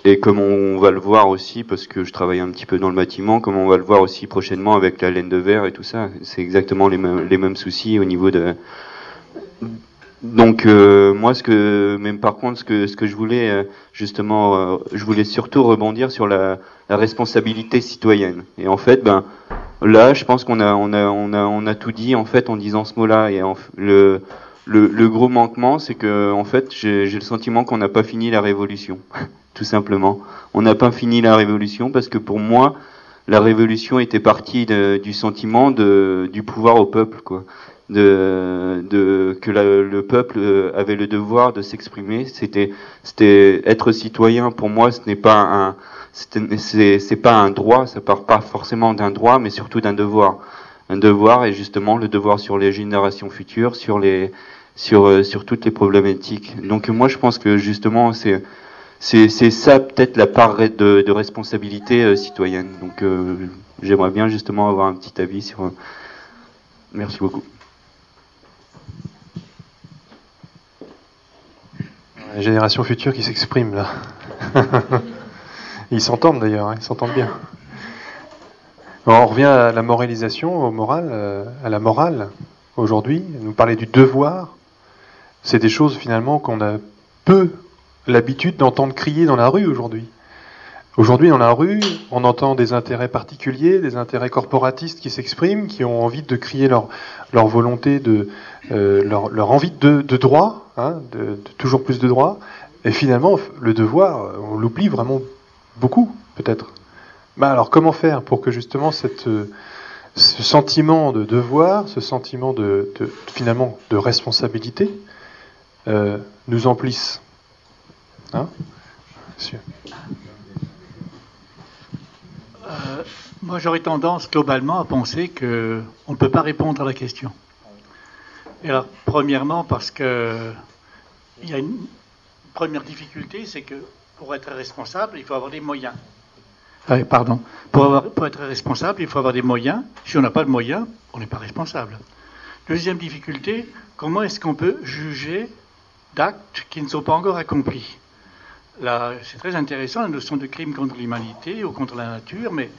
et comme on va le voir aussi parce que je travaille un petit peu dans le bâtiment comme on va le voir aussi prochainement avec la laine de verre et tout ça c'est exactement les mêmes les mêmes soucis au niveau de donc euh, moi ce que même par contre ce que ce que je voulais euh, justement euh, je voulais surtout rebondir sur la, la responsabilité citoyenne. Et en fait ben là je pense qu'on a on a on a on a tout dit en fait en disant ce mot-là. Et en le le, le gros manquement c'est que en fait j'ai le sentiment qu'on n'a pas fini la révolution [LAUGHS] tout simplement on n'a pas fini la révolution parce que pour moi la révolution était partie de- du sentiment de du pouvoir au peuple quoi de, de que la- le peuple euh, avait le devoir de s'exprimer. C'était, c'était être citoyen pour moi, ce n'est pas un, c'est pas un droit, ça part pas forcément d'un droit, mais surtout d'un devoir. Un devoir et justement le devoir sur les générations futures, sur les, sur, euh, sur toutes les problématiques. Donc moi je pense que justement c'est, c'est, ça peut-être la part de, responsabilité euh, citoyenne. Donc euh, j'aimerais bien justement avoir un petit avis sur. euh, Merci beaucoup. Les générations futures qui s'expriment là. [LAUGHS] ils s'entendent d'ailleurs, hein, ils s'entendent bien. On revient à la moralisation, au moral, à la morale. Aujourd'hui, nous parler du devoir, c'est des choses finalement qu'on a peu l'habitude d'entendre crier dans la rue aujourd'hui. Aujourd'hui, dans la rue, on entend des intérêts particuliers, des intérêts corporatistes qui s'expriment, qui ont envie de crier leur, volonté de euh, leur, envie de, droit, hein, toujours plus de droits. Et finalement, le devoir, on l'oublie vraiment beaucoup, peut-être. Bah alors, comment faire pour que justement cette, ce sentiment de devoir, ce sentiment de, finalement de responsabilité, euh, nous emplisse? Hein Monsieur. Euh, moi, j'aurais tendance globalement à penser qu'on ne peut pas répondre à la question. Et alors, premièrement, parce que il y a une première difficulté, c'est que pour être responsable, il faut avoir des moyens. Ah, pardon. Pour, avoir, pour, être responsable, il faut avoir des moyens. Si on n'a pas de moyens, on n'est pas responsable. Deuxième difficulté, comment est-ce qu'on peut juger d'actes qui ne sont pas encore accomplis? C'est très intéressant la notion de crime contre l'humanité ou contre la nature, mais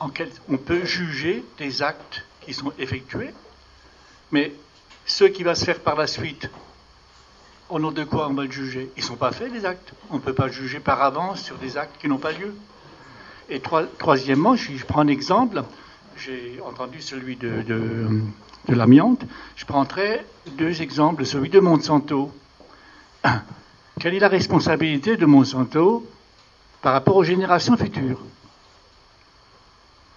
on peut juger des actes qui sont effectués, mais ce qui va se faire par la suite, au nom de quoi on va le juger? Ils ne sont pas faits, les actes. On ne peut pas juger par avance sur des actes qui n'ont pas lieu. Et troisièmement, je, je, prends un exemple, j'ai entendu celui de, de, de l'amiante, je prendrai deux exemples, celui de Monsanto. [CLEARS THROAT] Quelle est la responsabilité de Monsanto par rapport aux générations futures?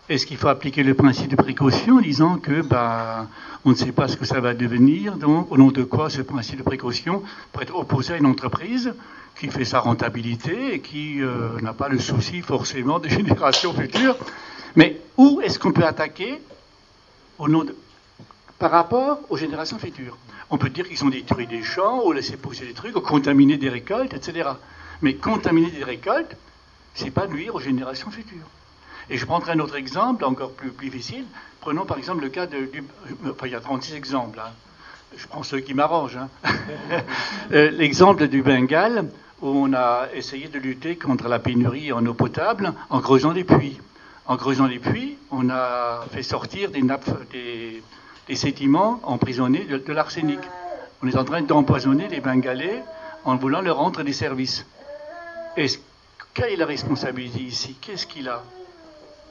Est-ce qu'il faut appliquer le principe de précaution en disant que bah, on ne sait pas ce que ça va devenir, donc au nom de quoi ce principe de précaution pourrait être opposé à une entreprise qui fait sa rentabilité et qui euh, n'a pas le souci forcément des [LAUGHS] générations futures? Mais où est-ce qu'on peut attaquer au nom de, par rapport aux générations futures on peut dire qu'ils ont détruit des champs, ou laissé pousser des trucs, ou contaminé des récoltes, etc. Mais contaminer des récoltes, c'est pas nuire aux générations futures. Et je prendrai un autre exemple, encore plus, difficile. Prenons par exemple le cas. Du, enfin, il y a 36 exemples. Hein. Je prends ceux qui m'arrangent. Hein. [LAUGHS] Euh, l'exemple du Bengale, où on a essayé de lutter contre la pénurie en eau potable en creusant des puits. En creusant des puits, on a fait sortir des nappes, des, les sédiments emprisonnés de, l'arsenic. On est en train d'empoisonner les Bengalais en voulant leur rendre des services. Et quelle est la responsabilité ici? Qu'est-ce qu'il a?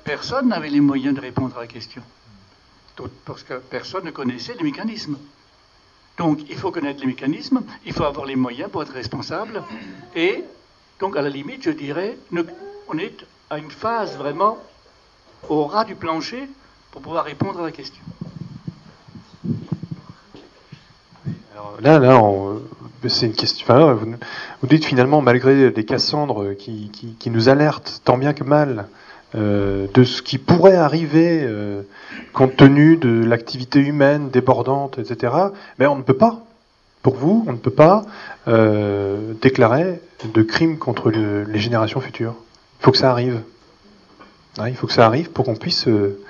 Personne n'avait les moyens de répondre à la question. Parce que personne ne connaissait les mécanismes. Donc il faut connaître les mécanismes, il faut avoir les moyens pour être responsable. Et donc à la limite, je dirais, on est à une phase vraiment au ras du plancher pour pouvoir répondre à la question. Là, là, c'est une question. Enfin, vous, vous, dites finalement, malgré des Cassandres qui, qui, qui nous alertent tant bien que mal euh, de ce qui pourrait arriver euh, compte tenu de l'activité humaine débordante, etc. Mais on ne peut pas, pour vous, on ne peut pas euh, déclarer de crimes contre le, les générations futures. Il faut que ça arrive. il faut que ça arrive pour qu'on puisse. Euh,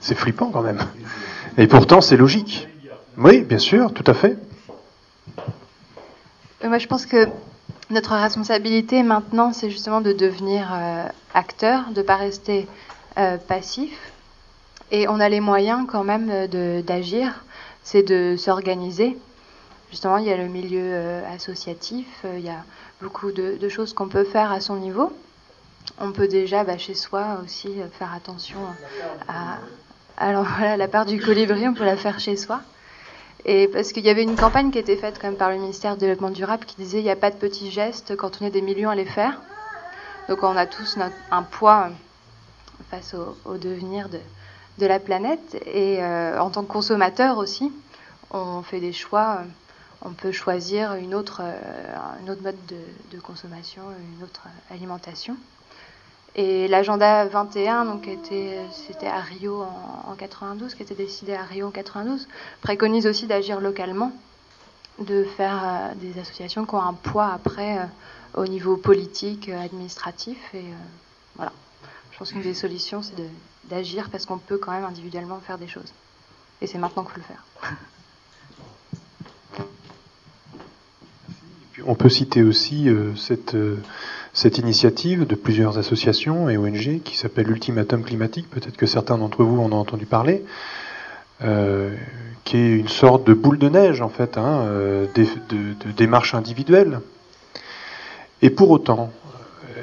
c'est flippant quand même. Et pourtant, c'est logique. Oui, bien sûr, tout à fait. Euh, moi, je pense que notre responsabilité maintenant, c'est justement de devenir euh, acteur, de ne pas rester euh, passif. Et on a les moyens quand même d'agir, c'est de s'organiser. Justement, il y a le milieu associatif, il y a beaucoup de, choses qu'on peut faire à son niveau. On peut déjà, bah, chez soi aussi, faire attention à... Alors [LAUGHS] voilà, la part du colibri, on peut la faire chez soi. Et parce qu'il y avait une campagne qui était faite quand même par le ministère du Développement durable qui disait il n'y a pas de petits gestes quand on est des millions à les faire. Donc on a tous un poids face au, devenir de, la planète. Et euh, en tant que consommateur aussi, on fait des choix. On peut choisir une autre, euh, autre mode de, de consommation, une autre alimentation. Et l'agenda 21, donc c'était à Rio en, 92, qui était décidé à Rio en 92, préconise aussi d'agir localement, de faire euh, des associations qui ont un poids après euh, au niveau politique, euh, administratif. Et voilà. Je pense qu'une des solutions, c'est d'agir parce qu'on peut quand même individuellement faire des choses. Et c'est maintenant qu'il faut le faire. on peut citer aussi cette cette initiative de plusieurs associations et ONG qui s'appelle Ultimatum climatique, peut-être que certains d'entre vous en ont entendu parler, euh, qui est une sorte de boule de neige en fait, hein, euh, de, de, de, démarche individuelle, Et pour autant,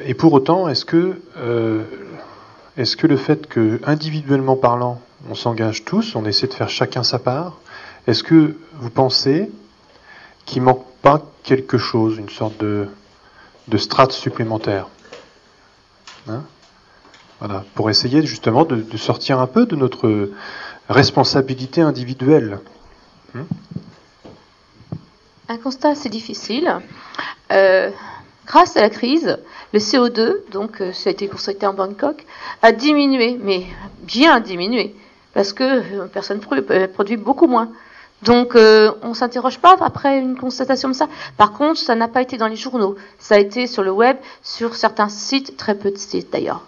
et pour autant, est-ce que, euh, est-ce que le fait que, individuellement parlant, on s'engage tous, on essaie de faire chacun sa part, est-ce que vous pensez qu'il manque pas quelque chose, une sorte de, de strate supplémentaire hein voilà, pour essayer justement de, sortir un peu de notre responsabilité individuelle. Hein un constat assez difficile. Euh, grâce à la crise, le CO2, donc euh, ça a été constaté en Bangkok, a diminué, mais bien diminué, parce que euh, personne produit beaucoup moins. Donc euh, on ne s'interroge pas après une constatation comme ça. Par contre, ça n'a pas été dans les journaux, ça a été sur le web, sur certains sites, très peu de sites d'ailleurs.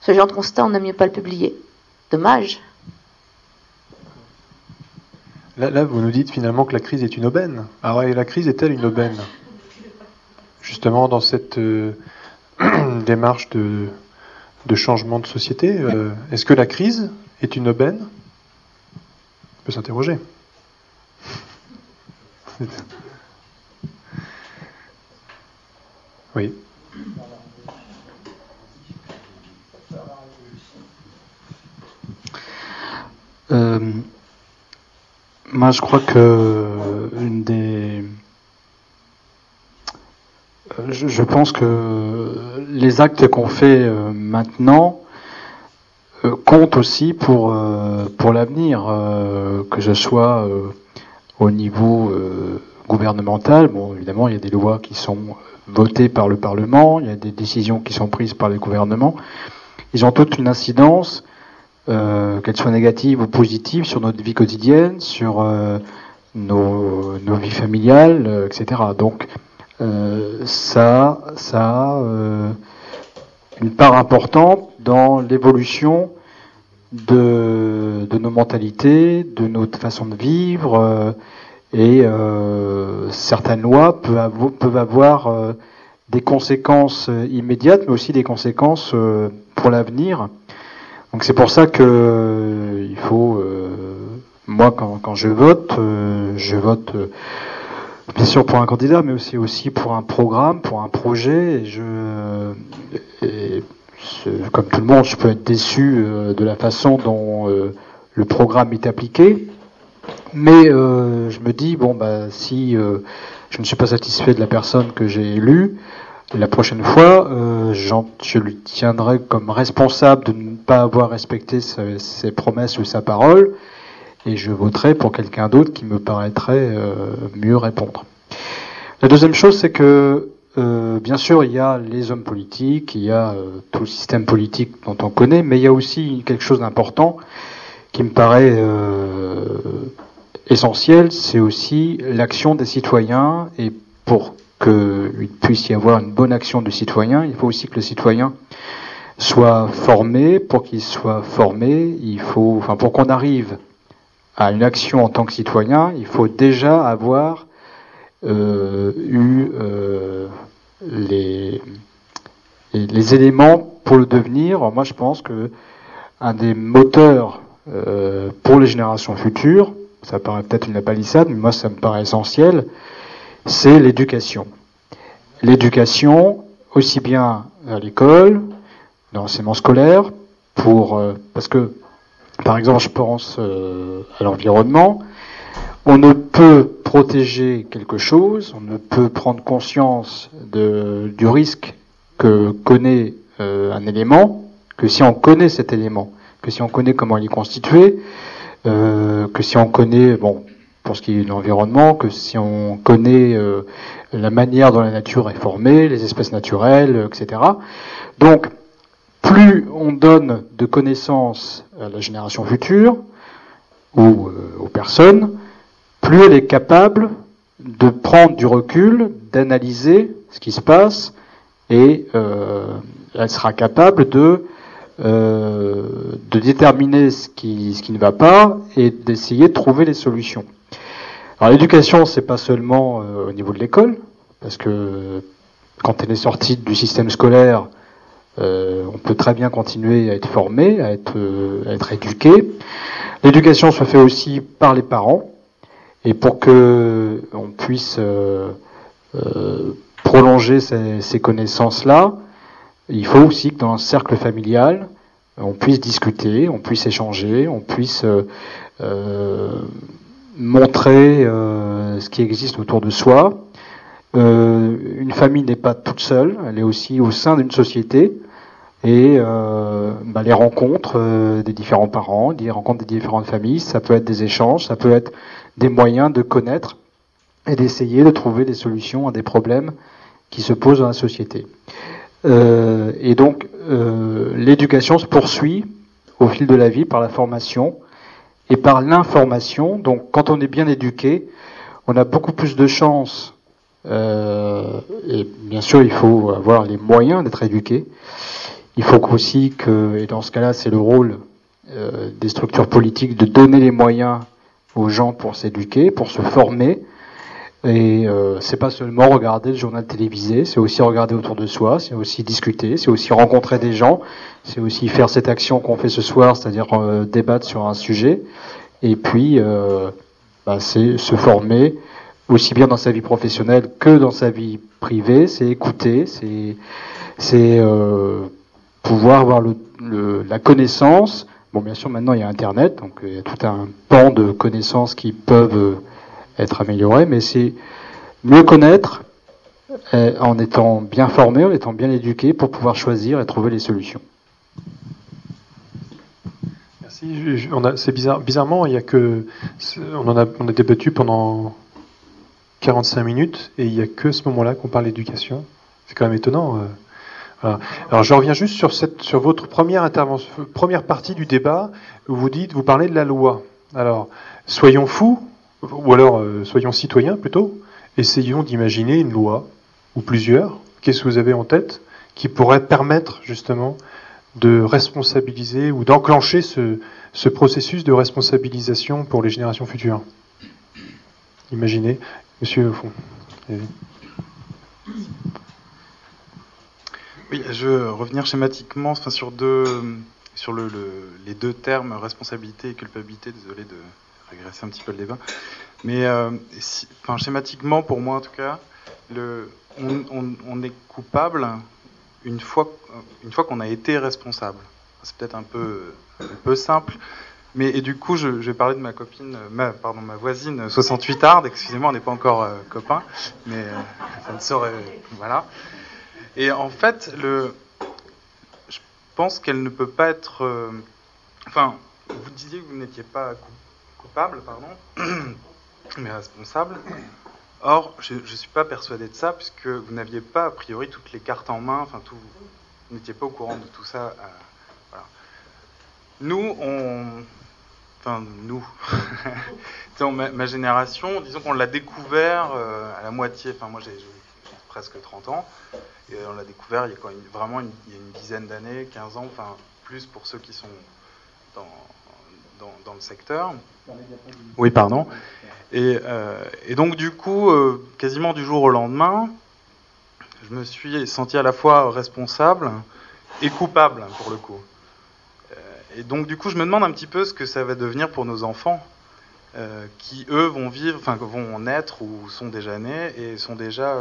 Ce genre de constat, on n'a mieux pas le publier. Dommage. Là, vous nous dites finalement que la crise est une aubaine. Alors, ah la crise est-elle une aubaine? Justement, dans cette euh, [CLEARS THROAT] démarche de, de, changement de société, euh, est-ce que la crise est une aubaine? On peut s'interroger. Oui. Euh, moi, je crois que une des. Je, pense que les actes qu'on fait euh, maintenant euh, comptent aussi pour, pour l'avenir, que ce soit au niveau gouvernemental. Bon, évidemment, il y a des lois qui sont votées par le Parlement, il y a des décisions qui sont prises par les gouvernements. Ils ont toute une incidence euh, qu'elles soient négatives ou positives, sur notre vie quotidienne, sur euh, nos, nos, vies familiales, euh, etc. Donc ça, ça a une part importante dans l'évolution de, nos mentalités, de notre façon de vivre, et certaines lois peuvent, avoir des conséquences immédiates, mais aussi des conséquences pour l'avenir. Donc c'est pour ça que euh, il faut, euh, moi quand, je vote, euh, je vote bien sûr pour un candidat, mais aussi aussi pour un programme, pour un projet. Et je, et comme tout le monde, je peux être déçu de la façon dont le programme est appliqué. Mais je me dis bon bah si je ne suis pas satisfait de la personne que j'ai élue, la prochaine fois, euh, je lui tiendrai comme responsable de ne pas avoir respecté ses, promesses ou sa parole, et je voterai pour quelqu'un d'autre qui me paraîtrait euh, mieux répondre. La deuxième chose, c'est que, euh, bien sûr, il y a les hommes politiques, il y a tout le système politique dont on connaît, mais il y a aussi quelque chose d'important qui me paraît essentiel, c'est aussi l'action des citoyens, et pour qu'il puisse y avoir une bonne action du citoyen, il faut aussi que le citoyen soit formé. Pour qu'il soit formé, il faut, enfin, pour qu'on arrive à une action en tant que citoyen, il faut déjà avoir euh, eu euh, les, les éléments pour le devenir. moi, je pense que un des moteurs euh, pour les générations futures, ça paraît peut-être une palissade, mais moi, ça me paraît essentiel, c'est l'éducation. L'éducation, aussi bien à l'école, dans l'enseignement scolaire, pour, euh, parce que, par exemple, je pense euh, à l'environnement, on ne peut protéger quelque chose, on ne peut prendre conscience du risque que connaît euh, un élément, que si on connaît cet élément, que si on connaît comment il est constitué, que si on connaît, bon, pour ce qui est de l'environnement, que si on connaît euh, la manière dont la nature est formée, les espèces naturelles, etc. Donc, plus on donne de connaissances à la génération future ou euh, aux personnes, plus elle est capable de prendre du recul, d'analyser ce qui se passe, et euh, elle sera capable de de déterminer ce qui, ce qui ne va pas et d'essayer de trouver les solutions. Alors l'éducation, c'est pas seulement euh, au niveau de l'école, parce que quand elle est sortie du système scolaire, euh, on peut très bien continuer à être formé, à être, euh, à être éduqué. L'éducation se fait aussi par les parents, et pour que on puisse prolonger ces, ces connaissances-là, il faut aussi que dans un cercle familial, on puisse discuter, on puisse échanger, on puisse euh, euh, montrer euh, ce qui existe autour de soi. Euh, une famille n'est pas toute seule, elle est aussi au sein d'une société. Et euh, bah, les rencontres euh, des différents parents, les rencontres des différentes familles, ça peut être des échanges, ça peut être des moyens de connaître et d'essayer de trouver des solutions à des problèmes qui se posent dans la société. Euh, et donc, euh, l'éducation se poursuit au fil de la vie par la formation et par l'information. Donc, quand on est bien éduqué, on a beaucoup plus de chances. Euh, et bien sûr, il faut avoir les moyens d'être éduqué. Il faut aussi que, et dans ce cas-là, c'est le rôle euh, des structures politiques de donner les moyens aux gens pour s'éduquer, pour se former. Et euh, c'est pas seulement regarder le journal télévisé, c'est aussi regarder autour de soi, c'est aussi discuter, c'est aussi rencontrer des gens, c'est aussi faire cette action qu'on fait ce soir, c'est-à-dire euh, débattre sur un sujet. Et puis, euh, bah, c'est se former aussi bien dans sa vie professionnelle que dans sa vie privée, c'est écouter, c'est c'est euh, pouvoir avoir la connaissance. Bon, bien sûr, maintenant il y a Internet, donc euh, il y a tout un pan de connaissances qui peuvent euh, être améliorées, mais c'est mieux connaître euh, en étant bien formé, en étant bien éduqué pour pouvoir choisir et trouver les solutions. Merci. C'est bizarre. Bizarrement, il y a que on en a, on a débattu pendant 45 minutes et il y a que ce moment-là qu'on parle d'éducation. C'est quand même étonnant. Euh. Alors, je reviens juste sur cette, sur votre première intervention, première partie du débat où vous dites, vous parlez de la loi. Alors, soyons fous ou alors euh, soyons citoyens plutôt. Essayons d'imaginer une loi ou plusieurs. Qu'est-ce que vous avez en tête qui pourrait permettre justement de responsabiliser ou d'enclencher ce, ce processus de responsabilisation pour les générations futures? Imaginez, monsieur au fond. Oui, je veux revenir schématiquement enfin, sur, deux, sur le, le- les deux termes responsabilité et culpabilité. Désolé de régresser un petit peu le débat. Mais euh, enfin, schématiquement, pour moi en tout cas, on, est coupable une fois, une fois qu'on a été responsable. C'est peut-être un peu, un peu simple. Mais et du coup, je, vais parler de ma copine, pardon, ma voisine euh, 68 arde. Excusez-moi, on n'est pas encore euh, copains, mais euh, ça ne saurait, voilà. Et en fait, je pense qu'elle ne peut pas être. euh, enfin, vous disiez que vous n'étiez pas cou- coupable, pardon, [COUGHS] mais responsable. Or, je ne suis pas persuadé de ça, puisque vous n'aviez pas, a priori, toutes les cartes en main, enfin, tout, vous n'étiez pas au courant de tout ça. euh, voilà. Nous, on. Enfin, nous. [LAUGHS] Ma, génération, disons qu'on l'a découvert euh, à la moitié. Enfin, moi, j'ai presque 30 ans. Et on l'a découvert il y a vraiment une, il y a une dizaine d'années, 15 ans, enfin plus pour ceux qui sont dans, dans, le secteur. Oui, pardon. Et, euh, et donc du coup, euh, quasiment du jour au lendemain, je me suis senti à la fois responsable et coupable pour le coup. Euh, et donc du coup, je me demande un petit peu ce que ça va devenir pour nos enfants. qui eux vont vivre, enfin vont naître ou sont déjà nés et sont déjà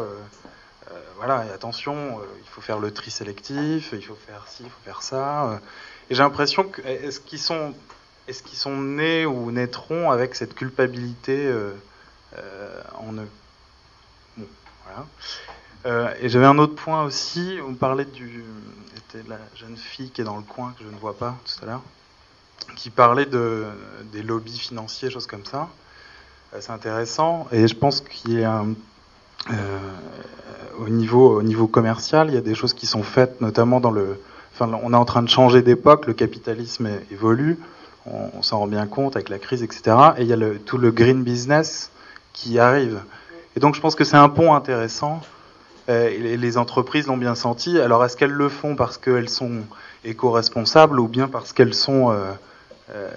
euh, voilà, et attention, euh, il faut faire le tri sélectif, il faut faire ci, il faut faire ça. euh. et j'ai l'impression que est-ce qu'ils sont, est-ce qu'ils sont nés ou naîtront avec cette culpabilité en eux? Bon, voilà. Et j'avais un autre point aussi. On parlait du, c'était la jeune fille qui est dans le coin que je ne vois pas tout à l'heure, qui parlait de des lobbies financiers, choses comme ça. C'est intéressant. Et je pense qu'il y a un, au niveau, au niveau commercial, il y a des choses qui sont faites, notamment dans le. Enfin, on est en train de changer d'époque, le capitalisme évolue, on, on s'en rend bien compte avec la crise, etc. Et il y a le, tout le green business qui arrive. Et donc, je pense que c'est un pont intéressant. euh, et les entreprises l'ont bien senti. Alors, est-ce qu'elles le font parce qu'elles sont éco-responsables ou bien parce qu'elles sont, euh, euh,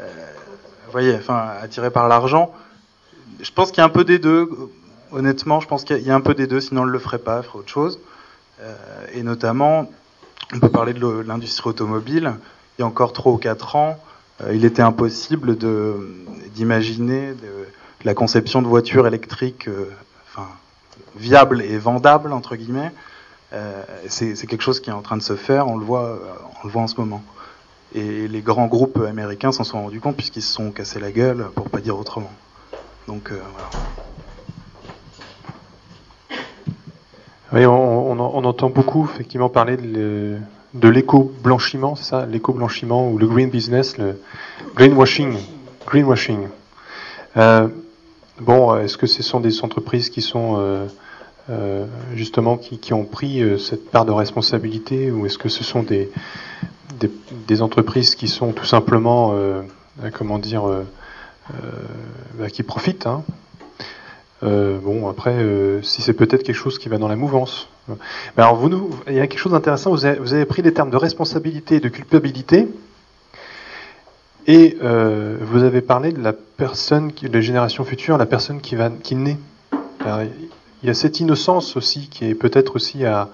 vous voyez, enfin, attirées par l'argent? Je pense qu'il y a un peu des deux honnêtement, je pense qu'il y a un peu des deux, sinon on ne le ferait pas, on ferait autre chose. Euh, et notamment, on peut parler de l'industrie automobile. Il y a encore 3 ou 4 ans, euh, il était impossible d'imaginer la conception de voitures électriques, euh, enfin, viable et vendable entre guillemets. C'est quelque chose qui est en train de se faire, on le voit, on le voit en ce moment. Et les grands groupes américains s'en sont rendus compte puisqu'ils se sont cassés la gueule, pour pas dire autrement. Donc voilà. On, on en- on entend beaucoup effectivement parler de, l'éco-blanchiment, c'est ça L'éco-blanchiment ou le green business, le greenwashing. Greenwashing. Euh, bon, est-ce que ce sont des entreprises qui sont euh, euh, justement qui, ont pris cette part de responsabilité ou est-ce que ce sont des, entreprises qui sont tout simplement, comment dire, bah, qui profitent hein? Euh, bon, après, euh, si c'est peut-être quelque chose qui va dans la mouvance. Mais alors, vous nous, il y a quelque chose d'intéressant. Vous avez, pris les termes de responsabilité et de culpabilité, et euh, vous avez parlé de la personne, qui, de la génération future, la personne qui va, qui naît. Alors, il y a cette innocence aussi qui est peut-être aussi à,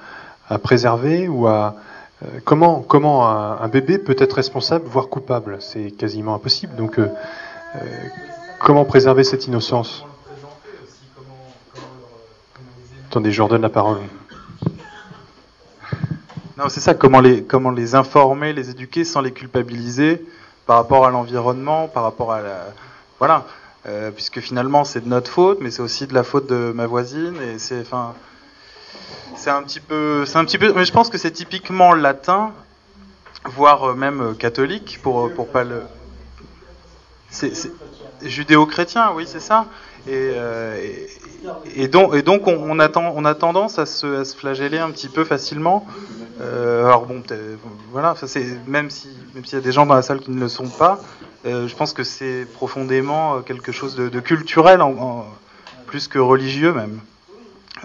à préserver ou à euh, comment comment un, un bébé peut être responsable voire coupable. C'est quasiment impossible. Donc, euh, euh, comment préserver cette innocence? Attendez, je leur donne la parole. Non, c'est ça, comment les, comment les informer, les éduquer sans les culpabiliser par rapport à l'environnement, par rapport à la. Voilà. Euh, puisque finalement, c'est de notre faute, mais c'est aussi de la faute de ma voisine, et c'est. Enfin. C'est un petit peu. C'est un petit peu. Mais je pense que c'est typiquement latin, voire même euh, catholique, pour, pour pas le. C'est judéo-chrétien, oui, c'est ça. Et, euh, donc, on, a tendance à se, flageller un petit peu facilement. Euh, alors bon, voilà, c'est même si même s'il y a des gens dans la salle qui ne le sont pas, euh, je pense que c'est profondément quelque chose de, culturel, plus que religieux même.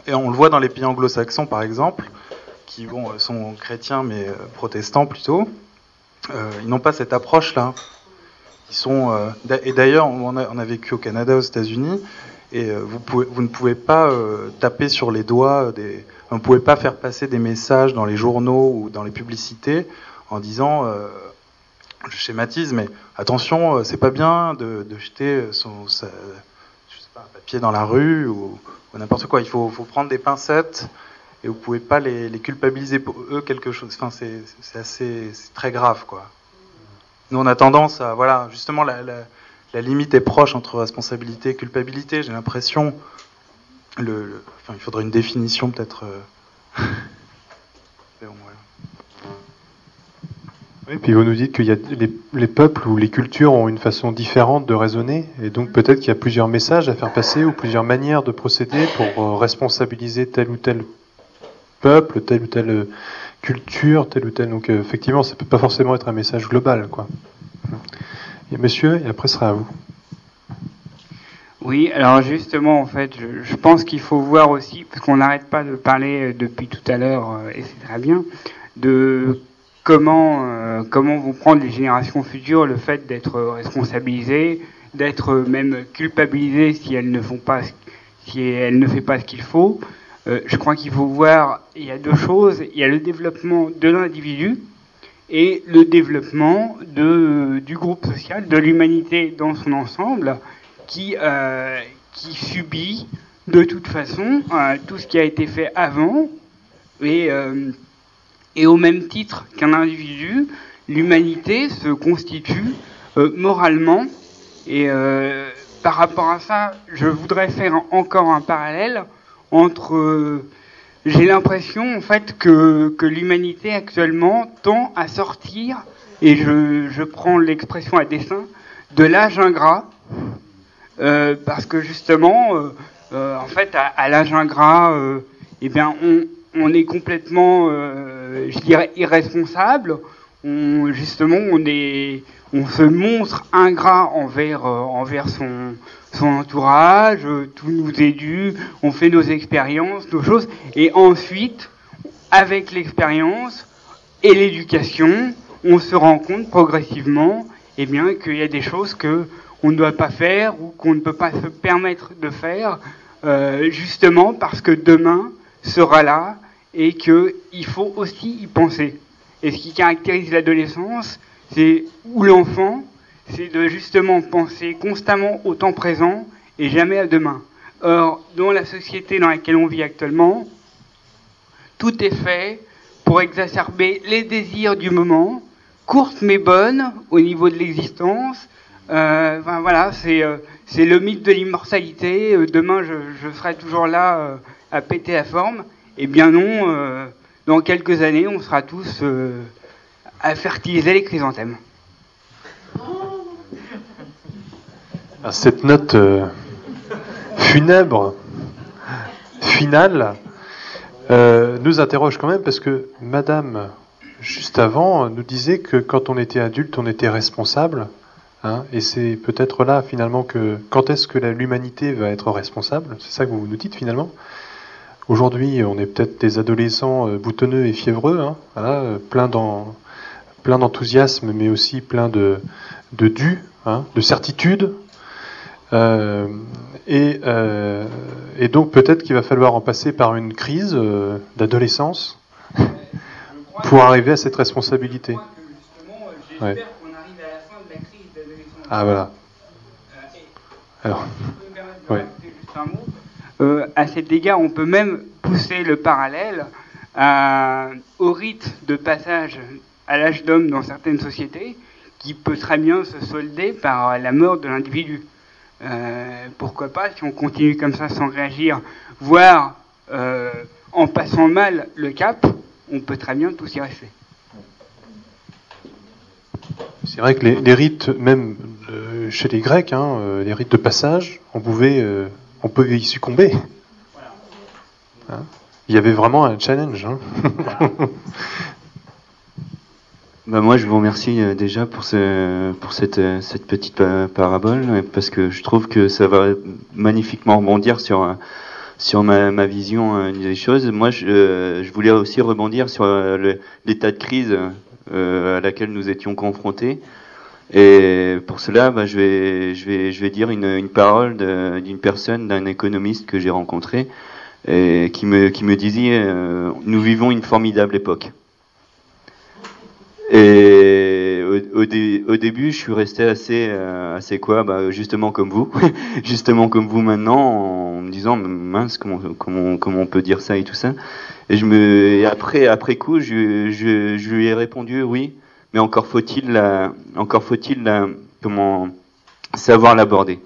Et on le voit dans les pays anglo-saxons par exemple, qui sont chrétiens mais protestants plutôt. Ils n'ont pas cette approche-là. Euh, et d'ailleurs on a, vécu au Canada, aux États-Unis, et euh, vous, pouvez, vous ne pouvez pas euh, taper sur les doigts des, vous ne pouvez pas faire passer des messages dans les journaux ou dans les publicités en disant, je schématise, mais attention, c'est pas bien de, jeter son, un papier dans la rue ou, n'importe quoi. Il faut, prendre des pincettes et vous pouvez pas les, culpabiliser pour eux quelque chose. Enfin, c'est assez, très grave, quoi. Nous, on a tendance à, voilà, justement, la, limite est proche entre responsabilité et culpabilité. J'ai l'impression, enfin, il faudrait une définition peut-être. euh, [LAUGHS] bon, voilà. Oui, puis vous nous dites a les, les peuples ou les cultures ont une façon différente de raisonner, et donc peut-être qu'il y a plusieurs messages à faire passer ou plusieurs manières de procéder pour euh, responsabiliser tel ou tel peuple, telle ou telle euh, culture, tel ou tel. Donc euh, effectivement, ça peut pas forcément être un message global, quoi. Et monsieur, et après ce sera à vous. Oui, alors justement, en fait, je, pense qu'il faut voir aussi, parce qu'on n'arrête pas de parler euh, depuis tout à l'heure, euh, et c'est très bien, de comment, comment vont prendre les générations futures le fait d'être responsabilisées, d'être même culpabilisées si elles ne font pas, si elles ne font pas ce qu'il faut. Euh, je crois qu'il faut voir, il y a deux choses, il y a le développement de l'individu, et le développement de, du groupe social, de l'humanité dans son ensemble, qui, euh, qui subit de toute façon euh, tout ce qui a été fait avant. Et, euh, et au même titre qu'un individu, l'humanité se constitue euh, moralement. Et euh, par rapport à ça, je voudrais faire encore un parallèle entre euh, j'ai l'impression en fait que, que l'humanité actuellement tend à sortir, et je, je prends l'expression à dessein, de l'âge ingrat, euh, parce que justement, euh, en fait, à, à l'âge ingrat, eh bien, on, on est complètement, je dirais, irresponsable. Justement, on se montre ingrat envers, euh, son entourage. euh, tout nous est dû. On fait nos expériences, nos choses, et ensuite, avec l'expérience et l'éducation, on se rend compte progressivement, eh bien, qu'il y a des choses que on ne doit pas faire ou qu'on ne peut pas se permettre de faire, euh, justement parce que demain sera là et qu'il faut aussi y penser. Et ce qui caractérise l'adolescence, c'est ou l'enfant, c'est de justement penser constamment au temps présent et jamais à demain. Or, dans la société dans laquelle on vit actuellement, tout est fait pour exacerber les désirs du moment, courtes mais bonnes au niveau de l'existence. Euh, enfin, voilà, c'est euh, le mythe de l'immortalité. Euh, demain, je, je, serai toujours là euh, à péter la forme. Eh bien non, euh, dans quelques années, on sera tous à fertiliser les chrysanthèmes. À cette note funèbre, finale, euh, nous interroge quand même parce que Madame, juste avant, nous disait que quand on était adulte, on était responsable. Hein, et c'est peut-être là finalement que quand est-ce que l'humanité va être responsable? C'est ça que vous nous dites finalement? Aujourd'hui, on est peut-être des adolescents euh, boutonneux et fiévreux, hein, voilà, plein d'enthousiasme, mais aussi plein de, de dû, hein, de certitude, euh, et, euh, et, donc peut-être qu'il va falloir en passer par une crise euh, d'adolescence [LAUGHS] pour arriver à cette responsabilité. Ouais. Ah voilà. Alors, ouais. Euh, à cet égard, on peut même pousser le parallèle à, au rite de passage à l'âge d'homme dans certaines sociétés, qui peut très bien se solder par la mort de l'individu. Euh, pourquoi pas, si on continue comme ça sans réagir, voire euh, en passant mal le cap, on peut très bien tous y rester. C'est vrai que les, rites, même euh, chez les Grecs, hein, euh, les rites de passage, on pouvait, euh, on pouvait y succomber. Hein? Il y avait vraiment un challenge. Hein [LAUGHS] Bah moi, je vous remercie euh, déjà pour, euh, cette petite parabole, parce que je trouve que ça va magnifiquement rebondir sur, sur ma, vision euh, des choses. Moi, je, voulais aussi rebondir sur l'état de crise euh, à laquelle nous étions confrontés. Et pour cela, bah, je, vais, je, vais, je vais dire une, une parole d'une personne, d'un économiste que j'ai rencontré, et qui me, qui me disait euh, Nous vivons une formidable époque. Et au, au, au, début, je suis resté assez, euh, assez quoi, bah, justement comme vous, [LAUGHS] justement comme vous maintenant, en me disant mince, comment, comment, comment on peut dire ça et tout ça. Et je me, et après, après coup, je, je, je lui ai répondu oui, mais encore faut-il, la, encore faut-il, la, comment savoir l'aborder.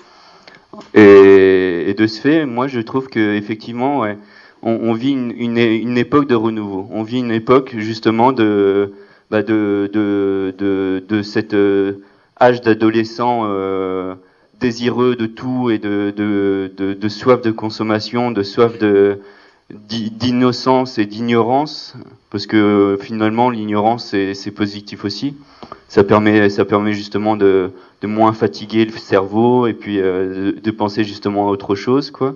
Et, et, de ce fait, moi, je trouve que effectivement, ouais, on, on vit une, une, une époque de renouveau. On vit une époque justement de bah de, de, de, de cet euh, âge d'adolescent euh, désireux de tout et de, de, de, de, soif de consommation, de soif de d'innocence et d'ignorance, parce que finalement l'ignorance c'est positif aussi. Ça permet, ça permet justement de, de moins fatiguer le cerveau et puis euh, de, de, penser justement à autre chose, quoi.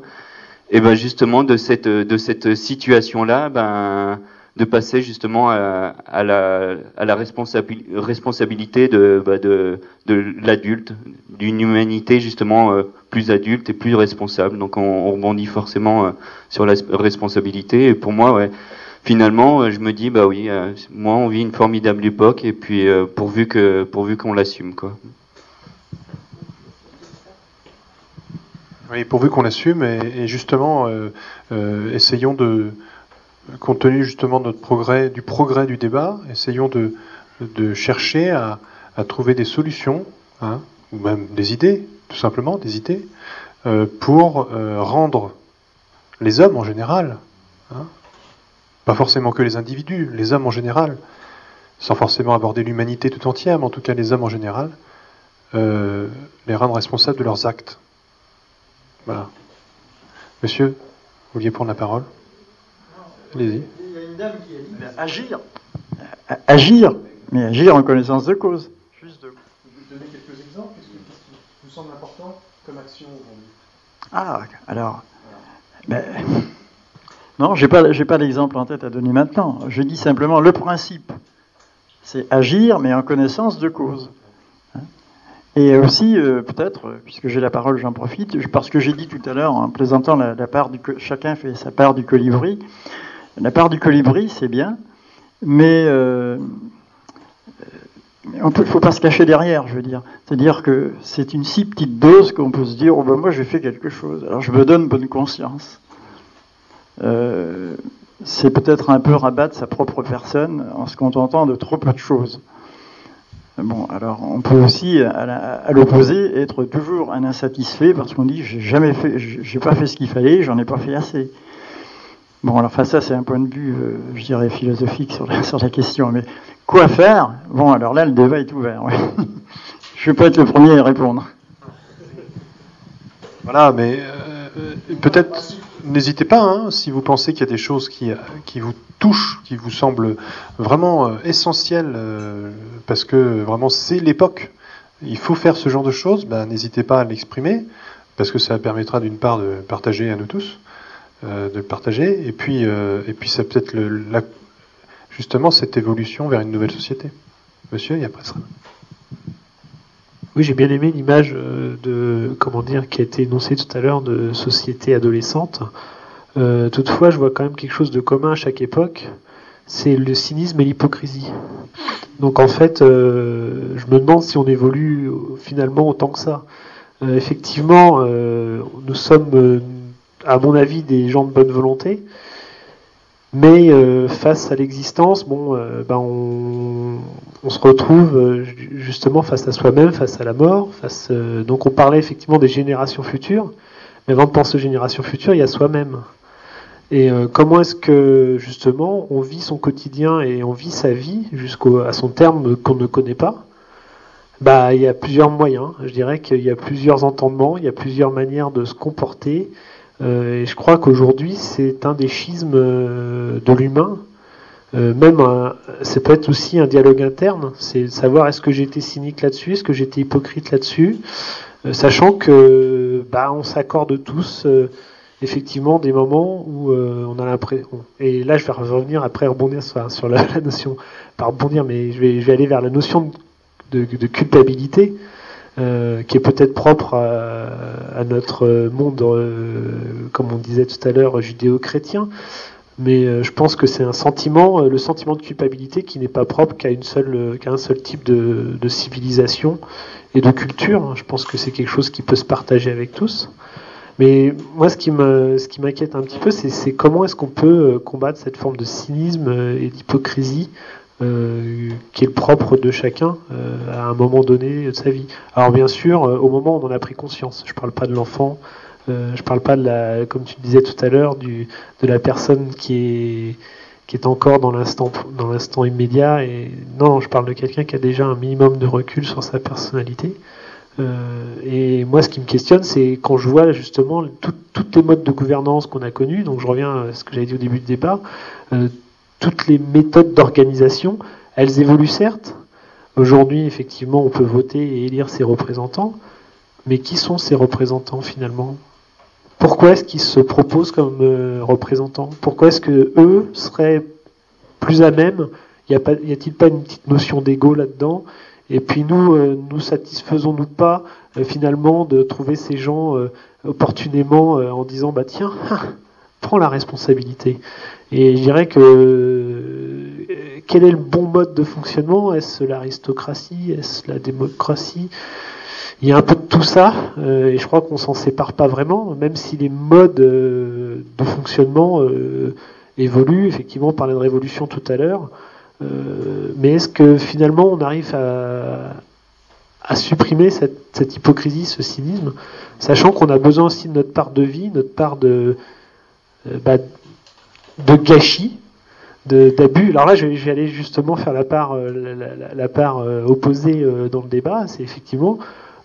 Et ben justement de cette de cette situation là, ben de passer justement à, la, la responsabilité de, bah de, de l'adulte, d'une humanité justement euh, plus adulte et plus responsable. Donc on, on rebondit forcément euh, sur la responsabilité. Et pour moi, ouais, finalement, euh, je me dis bah oui, moi on vit une formidable époque et puis pourvu que pourvu qu'on l'assume quoi. Oui, pourvu qu'on l'assume et, justement essayons de compte tenu justement notre progrès, du progrès du débat, essayons de, chercher à, à, trouver des solutions, hein, ou même des idées, tout simplement, des idées, euh, pour euh, rendre les hommes en général, hein, pas forcément que les individus, les hommes en général, sans forcément aborder l'humanité tout entière, mais en tout cas les hommes en général, euh, les rendre responsables de leurs actes. Voilà. Monsieur, vous vouliez prendre la parole? Il y a une dame qui a dit agir. Agir, mais agir en connaissance de cause. Juste de vous donner quelques exemples, qu'est-ce qui vous semble important comme action aujourd'hui? Ah, alors. Ben, non, j'ai pas, j'ai pas d'exemple en tête à donner maintenant. Je dis simplement le principe, c'est agir, mais en connaissance de cause. Hein Et aussi, euh, peut-être, puisque j'ai la parole, j'en profite, parce que j'ai dit tout à l'heure, en plaisantant la, la part du, chacun fait sa part du colibri. La part du colibri, c'est bien, mais euh, il ne faut pas se cacher derrière, je veux dire. C'est-à-dire que c'est une si petite dose qu'on peut se dire, oh ben moi j'ai fait quelque chose, alors je me donne bonne conscience. Euh, c'est peut-être un peu rabattre sa propre personne en se contentant de trop peu de choses. Bon, alors on peut aussi, à l'opposé, être toujours un insatisfait parce qu'on dit j'ai jamais fait, j'ai pas fait ce qu'il fallait, j'en ai pas fait assez. Bon, alors ça c'est un point de vue, euh, je dirais philosophique sur la, [LAUGHS] question, mais quoi faire? Bon, alors là le débat est ouvert. [LAUGHS] Je vais pas être le premier à y répondre. Voilà, mais euh, peut-être n'hésitez pas, hein, si vous pensez qu'il y a des choses qui, vous touchent, qui vous semblent vraiment euh, essentielles, euh, parce que vraiment c'est l'époque, il faut faire ce genre de choses, ben, n'hésitez pas à l'exprimer, parce que ça permettra d'une part de partager à nous tous, euh, de le partager, et puis, et puis ça peut être justement cette évolution vers une nouvelle société. Monsieur, il y a ça. Oui, j'ai bien aimé l'image euh, de comment dire qui a été énoncée tout à l'heure de société adolescente. Euh, toutefois, je vois quand même quelque chose de commun à chaque époque. C'est le cynisme et l'hypocrisie. Donc en fait, euh, je me demande si on évolue finalement autant que ça. effectivement, nous sommes, à mon avis, des gens de bonne volonté. Mais euh, face à l'existence, euh, ben on, se retrouve euh, justement face à soi-même, face à la mort. Face, donc on parlait effectivement des générations futures, mais avant de penser aux générations futures, il y a soi-même. Et comment est-ce que justement on vit son quotidien et on vit sa vie jusqu'à son terme qu'on ne connaît pas? Bah, il y a plusieurs moyens. Je dirais qu'il y a plusieurs entendements, il y a plusieurs manières de se comporter. Euh, et je crois qu'aujourd'hui, c'est un des schismes euh, de l'humain. Euh, même, c'est peut être aussi un dialogue interne. C'est savoir est-ce que été cynique là-dessus, est-ce que été hypocrite là-dessus, sachant que bah, on s'accorde tous effectivement des moments où on a l'impression. Et là, je vais revenir après rebondir sur, [LAUGHS] la, notion, pas rebondir, mais je vais, aller vers la notion de culpabilité. Euh, qui est peut-être propre à, notre monde, euh, comme on disait tout à l'heure, judéo-chrétien. Mais euh, je pense que c'est un sentiment, le sentiment de culpabilité qui n'est pas propre qu'à une seule, un seul type de, civilisation et de culture. Je pense que c'est quelque chose qui peut se partager avec tous. Mais moi, ce qui m'inquiète un petit peu, c'est comment est-ce qu'on peut combattre cette forme de cynisme et d'hypocrisie euh, qui est le propre de chacun euh, à un moment donné de sa vie. Alors bien sûr, euh, au moment où on en a pris conscience, je ne parle pas de l'enfant, je parle pas de la, comme tu disais tout à l'heure, de la personne qui est qui est encore dans l'instant dans l'instant immédiat et non, je parle de quelqu'un qui a déjà un minimum de recul sur sa personnalité. et moi, ce qui me questionne, c'est quand je vois justement toutes les modes de gouvernance qu'on a connus. Donc, je reviens à ce que j'avais dit au début du débat toutes les méthodes d'organisation, elles évoluent certes. Aujourd'hui, effectivement, on peut voter et élire ses représentants, mais qui sont ces représentants finalement? Pourquoi est-ce qu'ils se proposent comme euh, représentants? Pourquoi est-ce que eux seraient plus à même? Y a-t-il pas une petite notion d'ego là-dedans? Et puis nous, euh, nous satisfaisons-nous pas euh, finalement de trouver ces gens opportunément en disant bah tiens, [LAUGHS] prends la responsabilité. Et je dirais que euh, quel est le bon mode de fonctionnement? Est-ce l'aristocratie? Est-ce la démocratie? Il y a un peu de tout ça, euh, et je crois qu'on s'en sépare pas vraiment, même si les modes euh, de fonctionnement évoluent. Effectivement, on parlait de révolution tout à l'heure. mais est-ce que finalement on arrive à, supprimer cette, cette, hypocrisie, ce cynisme, sachant qu'on a besoin aussi de notre part de vie, notre part de, bah, de gâchis, d'abus. Alors là, aller justement faire la part, euh, euh, opposée euh, dans le débat, c'est effectivement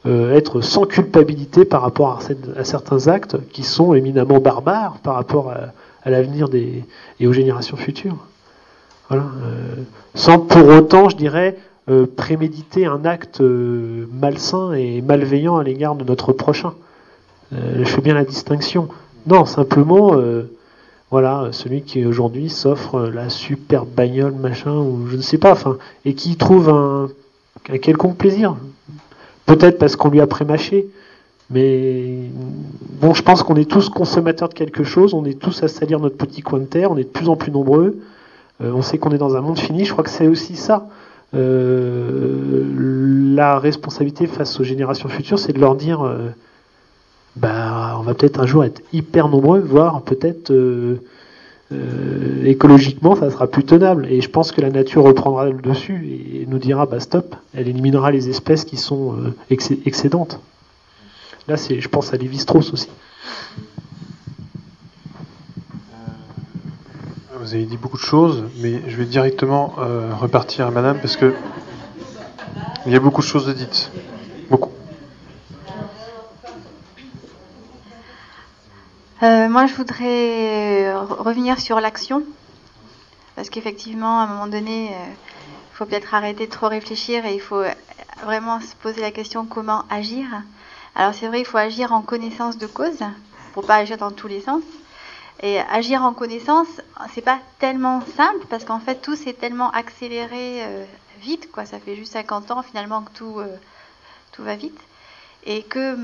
être sans culpabilité par rapport à, certains actes qui sont éminemment barbares par rapport à, l'avenir des et aux générations futures. Voilà. sans pour autant, je dirais, préméditer un acte malsain et malveillant à l'égard de notre prochain. je fais bien la distinction. Non, simplement voilà, celui qui aujourd'hui s'offre la superbe bagnole, machin, ou je ne sais pas, enfin, et qui trouve un, quelconque plaisir. Peut-être parce qu'on lui a prémâché, mais bon, je pense qu'on est tous consommateurs de quelque chose, on est tous à salir notre petit coin de terre, on est de plus en plus nombreux, euh, on sait qu'on est dans un monde fini, je crois que c'est aussi ça. Euh, la responsabilité face aux générations futures, c'est de leur dire, euh, bah, on va peut-être un jour être hyper nombreux, voire peut-être euh, euh, écologiquement, ça sera plus tenable. Et je pense que la nature reprendra le dessus et nous dira, bah stop, elle éliminera les espèces qui sont euh, excé- excédentes. Là, je pense à Lévi-Strauss aussi. Vous avez dit beaucoup de choses, mais je vais directement repartir à madame parce que il y a beaucoup de choses dites. Beaucoup. Euh, moi, je voudrais euh, re- revenir sur l'action. Parce qu'effectivement, à un moment donné, euh, il faut peut-être arrêter de trop réfléchir et il faut euh, vraiment se poser la question comment agir? Alors, c'est vrai, il faut agir en connaissance de cause pour pas agir dans tous les sens. Et agir en connaissance, c'est pas tellement simple parce qu'en fait, tout s'est tellement accéléré euh, vite, quoi. Ça fait juste 50 ans finalement que tout, euh, tout va vite et que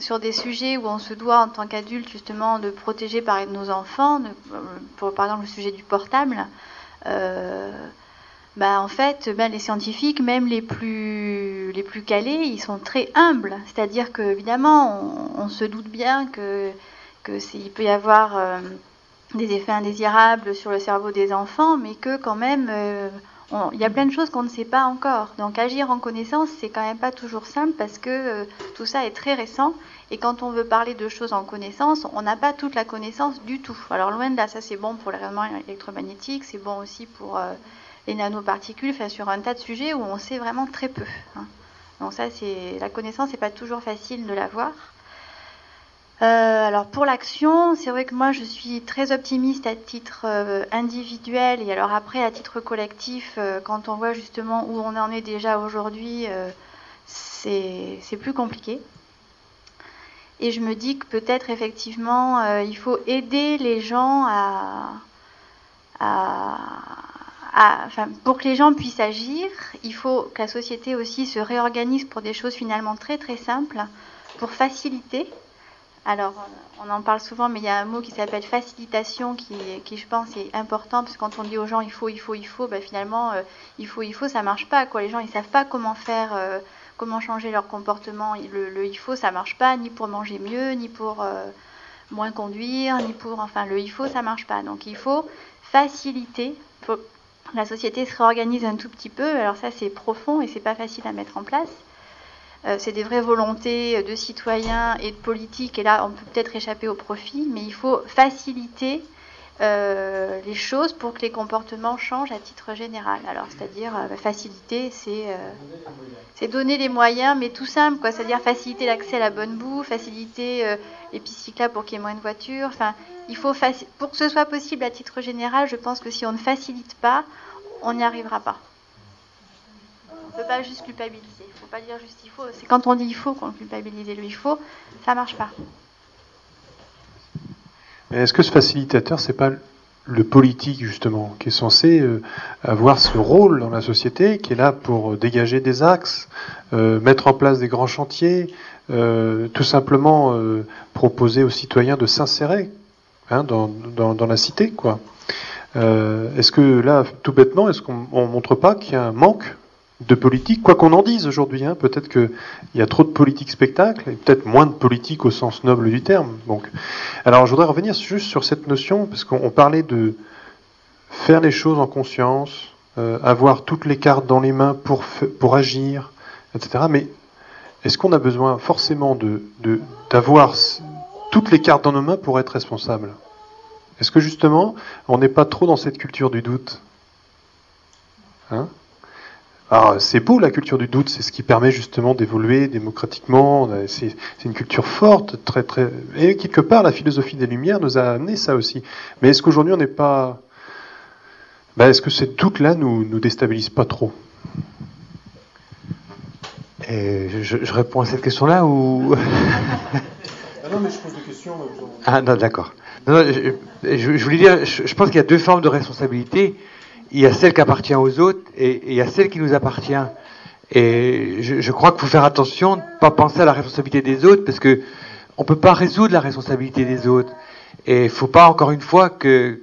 sur des sujets où on se doit en tant qu'adulte justement de protéger par nos enfants, de- pour, par exemple le sujet du portable, euh, bah, en fait les scientifiques, même les plus, les plus calés, ils sont très humbles. C'est-à-dire que évidemment on, se doute bien que, il peut y avoir euh, des effets indésirables sur le cerveau des enfants, mais que quand même euh, il y a plein de choses qu'on ne sait pas encore. Donc agir en connaissance, c'est quand même pas toujours simple parce que euh, tout ça est très récent. Et quand on veut parler de choses en connaissance, on n'a pas toute la connaissance du tout. Alors loin de là, ça c'est bon pour les rayonnements électromagnétiques, c'est bon aussi pour euh, les nanoparticules, enfin sur un tas de sujets où on sait vraiment très peu. hein. Donc ça, c'est la connaissance, c'est pas toujours facile de l'avoir. Euh, alors pour l'action, c'est vrai que moi je suis très optimiste à titre euh, individuel et alors après à titre collectif, euh, quand on voit justement où on en est déjà aujourd'hui, c'est plus compliqué. Et je me dis que peut-être effectivement il faut aider les gens à, pour que les gens puissent agir, il faut que la société aussi se réorganise pour des choses finalement très très simples, pour faciliter. Alors, on en parle souvent, mais il y a un mot qui s'appelle facilitation qui, je pense, est important, parce que quand on dit aux gens il faut, il faut, il faut, ben, finalement, euh, il faut, il faut, ça marche pas. Quoi. Les gens, ils savent pas comment faire, euh, comment changer leur comportement. Le, il faut, ça marche pas, ni pour manger mieux, ni pour euh, moins conduire, ni pour, enfin, le il faut, ça marche pas. Donc, il faut faciliter. La société se réorganise un tout petit peu. Alors ça, c'est profond et c'est pas facile à mettre en place. Euh, c'est des vraies volontés de citoyens et de politiques, et là on peut peut-être échapper au profit, mais il faut faciliter euh, les choses pour que les comportements changent à titre général. Alors, c'est-à-dire euh, faciliter, c'est euh, donner les moyens, mais tout simple, quoi. C'est-à-dire faciliter l'accès à la bonne boue, faciliter euh, les pistes cyclables pour qu'il y ait moins de voitures. Enfin, il faut pour que ce soit possible à titre général, je pense que si on ne facilite pas, on n'y arrivera pas. Ne peut pas juste culpabiliser. Il ne faut pas dire juste il faut. C'est quand on dit il faut qu'on culpabilise le il faut, ça marche pas. Mais est-ce que ce facilitateur, c'est pas le politique justement, qui est censé euh, avoir ce rôle dans la société, qui est là pour euh, dégager des axes, euh, mettre en place des grands chantiers, tout simplement proposer aux citoyens de s'insérer hein, dans, dans, la cité, quoi. Est-ce que là, tout bêtement, est-ce qu'on on montre pas qu'il y a un manque de politique, quoi qu'on en dise aujourd'hui hein, Peut-être qu'il y a trop de politique spectacle et peut-être moins de politique au sens noble du terme. Donc, alors, je voudrais revenir juste sur cette notion parce qu'on on parlait de faire les choses en conscience, euh, avoir toutes les cartes dans les mains pour pour agir, etc. Mais est-ce qu'on a besoin forcément de d'avoir toutes les cartes dans nos mains pour être responsable? Est-ce que justement, on n'est pas trop dans cette culture du doute? Hein? Alors, c'est beau la culture du doute, c'est ce qui permet justement d'évoluer démocratiquement. C'est une culture forte, très très. Et quelque part, la philosophie des Lumières nous a amené ça aussi. Mais est-ce qu'aujourd'hui, on n'est pas. Ben, est-ce que cette doute-là nous nous déstabilise pas trop? Et je, je réponds à cette question-là ou Ah non, mais je pose des questions. Ah non, d'accord. Non, non, je, je- je voulais dire, je pense qu'il y a deux formes de responsabilité. Il y a celle qui appartient aux autres et, et il y a celle qui nous appartient. Et je, crois qu'il faut faire attention de pas penser à la responsabilité des autres parce que on peut pas résoudre la responsabilité des autres. Et il faut pas encore une fois que,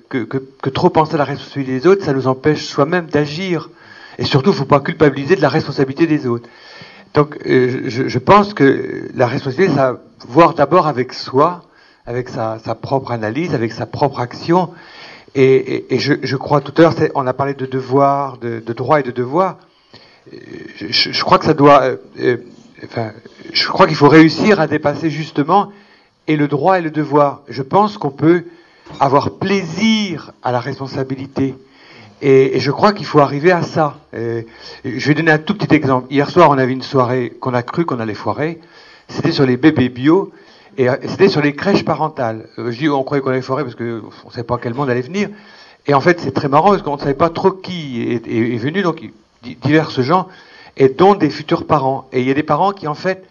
trop penser à la responsabilité des autres, ça nous empêche soi-même d'agir. Et surtout, il faut pas culpabiliser de la responsabilité des autres. Donc, euh, je, pense que la responsabilité, c'est à voir d'abord avec soi, avec sa propre analyse, avec sa propre action. Et, et- et je, je crois tout à l'heure, on a parlé de devoir, de, de droit et de devoir. Euh, Je, je- crois que ça doit, euh, euh, enfin, je crois qu'il faut réussir à dépasser justement et le droit et le devoir. Je pense qu'on peut avoir plaisir à la responsabilité. Et, et je crois qu'il faut arriver à ça. Et je vais donner un tout petit exemple. Hier soir, on avait une soirée qu'on a cru qu'on allait foirer. C'était sur les bébés bio et euh, c'était sur les crèches parentales. Euh, Je dis, on croyait qu'on allait foirer parce qu'on ne savait pas quel monde allait venir. Et en fait, c'est très marrant parce qu'on ne savait pas trop qui est, venu, donc di- divers gens, et dont des futurs parents. Et il y a des parents qui, en fait,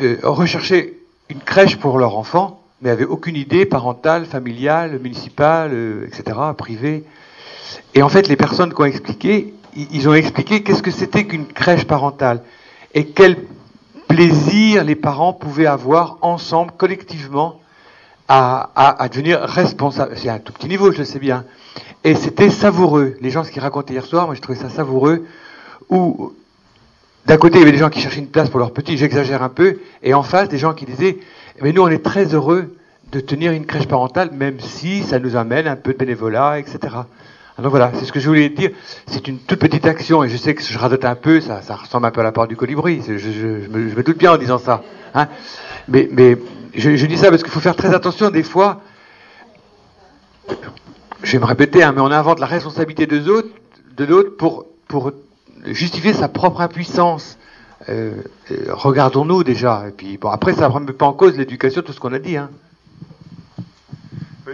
euh, recherchaient une crèche pour leur enfant, mais n'avaient aucune idée parentale, familiale, municipale, etc., privée. Et en fait, les personnes qui ont expliqué, ils ont expliqué qu'est-ce que c'était qu'une crèche parentale et quel plaisir les parents pouvaient avoir ensemble, collectivement, à, devenir responsables. C'est à un tout petit niveau, je le sais bien. Et c'était savoureux. Les gens, ce qu'ils racontaient hier soir, moi, je trouvais ça savoureux. Où, d'un côté, il y avait des gens qui cherchaient une place pour leurs petits, j'exagère un peu, et en face, des gens qui disaient, mais nous, on est très heureux de tenir une crèche parentale, même si ça nous amène un peu de bénévolat, etc. Alors voilà, c'est ce que je voulais dire. C'est une toute petite action, et je sais que je radote un peu, ça, ressemble un peu à la part du colibri, je, me, doute bien en disant ça. hein. Mais, je, dis ça parce qu'il faut faire très attention, des fois, je vais me répéter, hein, mais on invente la responsabilité de l'autre, pour justifier sa propre impuissance. Euh, euh, Regardons-nous déjà, et puis bon, après ça ne remet pas en cause l'éducation, tout ce qu'on a dit. Hein.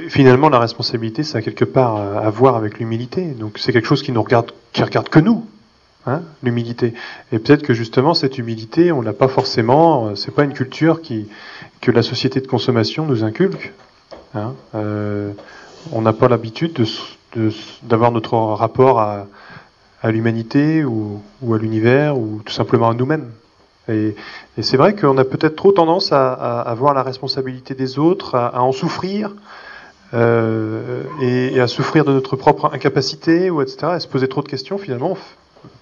Finalement, la responsabilité, ça a quelque part à à voir avec l'humilité. Donc, c'est quelque chose qui nous regarde, qui regarde que nous, hein, l'humilité. Et peut-être que justement, cette humilité, on l'a pas forcément. euh, C'est pas une culture qui que la société de consommation nous inculque. hein. Euh, on n'a pas l'habitude de s- de d'avoir notre rapport à, à l'humanité ou, ou à l'univers ou tout simplement à nous-mêmes. Et, et c'est vrai qu'on a peut-être trop tendance à, à, à voir la responsabilité des autres, à en souffrir, euh, et, à souffrir de notre propre incapacité, ou etc., à se poser trop de questions finalement,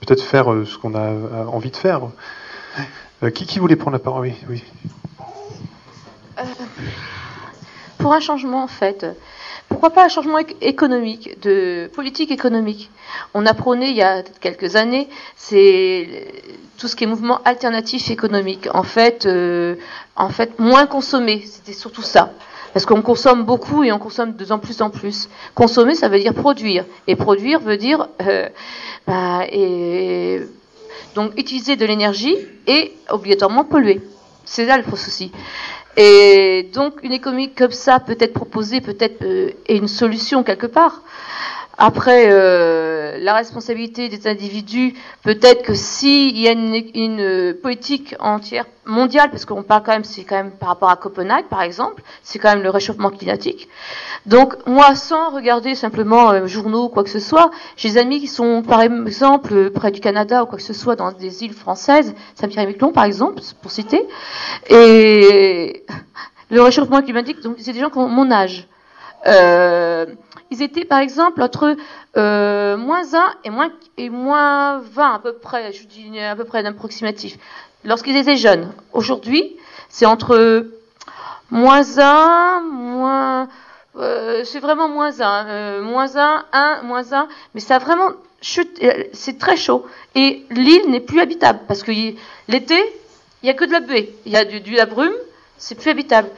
peut-être faire euh, ce qu'on a euh, envie de faire. Qui, qui voulait prendre la parole? Oui, oui. Pour un changement, en fait. Pourquoi pas un changement éc- économique, de politique économique? On a prôné il y a quelques années, c'est tout ce qui est mouvement alternatif économique. En fait, en fait, moins consommer, c'était surtout ça. Parce qu'on consomme beaucoup et on consomme de plus en plus en plus. Consommer, ça veut dire produire. Et produire veut dire euh, bah, donc utiliser de l'énergie et obligatoirement polluer. C'est là le souci. Et donc une économie comme ça peut être proposée, peut-être euh, une solution quelque part. Après, euh, la responsabilité des individus, peut-être que s'il y a une, une, euh, politique entière mondiale, parce qu'on parle quand même, c'est quand même par rapport à Copenhague, par exemple, c'est quand même le réchauffement climatique. Donc, moi, sans regarder simplement euh, journaux ou quoi que ce soit, j'ai des amis qui sont, par exemple, euh, près du Canada ou quoi que ce soit, dans des îles françaises, Saint-Pierre-et-Miquelon, par exemple, pour citer. Et le réchauffement climatique, donc, c'est des gens qui ont mon âge. Euh, ils étaient par exemple entre euh, moins 1 et moins, et moins 20 à peu près, je dis à peu près d'approximatif, lorsqu'ils étaient jeunes. Aujourd'hui, c'est entre moins 1, moins... euh, c'est vraiment moins 1, euh, moins 1, 1, moins 1, mais ça a vraiment chute, euh, c'est très chaud. Et l'île n'est plus habitable, parce que l'été, il n'y a que de la buée, il y a de la brume, c'est plus habitable.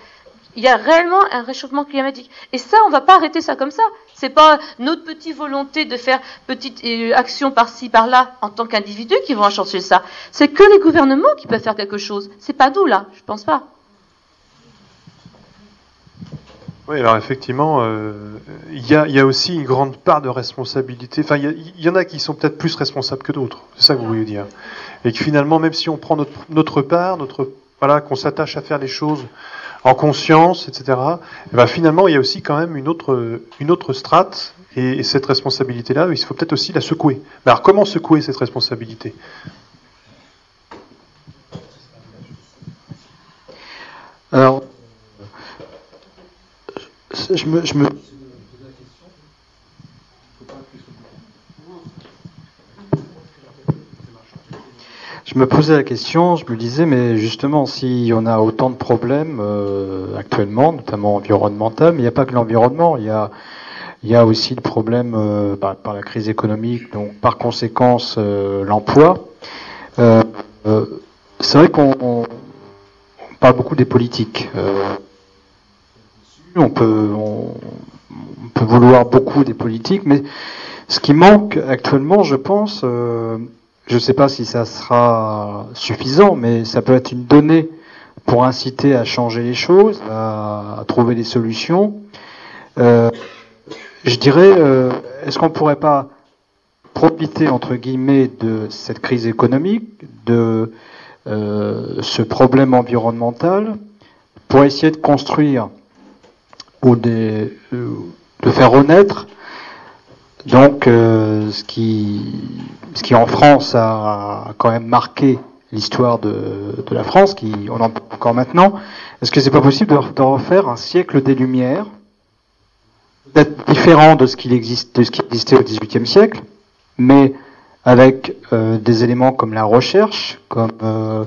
Il y a réellement un réchauffement climatique. Et ça, on va pas arrêter ça comme ça. C'est pas notre petite volonté de faire petite euh, action par-ci, par-là, en tant qu'individu qui vont changer ça. C'est que les gouvernements qui peuvent faire quelque chose. C'est pas nous, là. Je pense pas. Oui, alors effectivement, euh, il y, a, aussi une grande part de responsabilité. Enfin, il y, a- il y en a qui sont peut-être plus responsables que d'autres. C'est ça que vous voulez dire. Et que finalement, même si on prend notre, notre part, notre voilà, qu'on s'attache à faire les choses en conscience, etc. eh ben, finalement, il y a aussi quand même une autre, une autre strate. Et, et cette responsabilité-là, il faut peut-être aussi la secouer. Mais alors, comment secouer cette responsabilité? Alors, je me, je me- je me posais la question, je me disais, mais justement, si on a autant de problèmes euh, actuellement, notamment environnemental, mais il n'y a pas que l'environnement, il y a, il y a aussi le problème euh, par, par la crise économique, donc par conséquence euh, l'emploi. Euh, euh, c'est vrai qu'on on- on parle beaucoup des politiques. Euh, on peut, on, on peut vouloir beaucoup des politiques, mais ce qui manque actuellement, je pense, euh, je ne sais pas si ça sera suffisant, mais ça peut être une donnée pour inciter à changer les choses, à, trouver des solutions. Euh, je dirais, euh, est-ce qu'on ne pourrait pas profiter, entre guillemets, de cette crise économique, de euh, ce problème environnemental, pour essayer de construire ou de faire renaître donc euh, ce qui ce qui en France a quand même marqué l'histoire de, de la France, qui on en parle encore maintenant. Est-ce que c'est pas possible de, refaire un siècle des Lumières, peut-être différent de ce qu'il existe de ce qui existait au XVIIIe siècle, mais avec euh, des éléments comme la recherche, comme euh,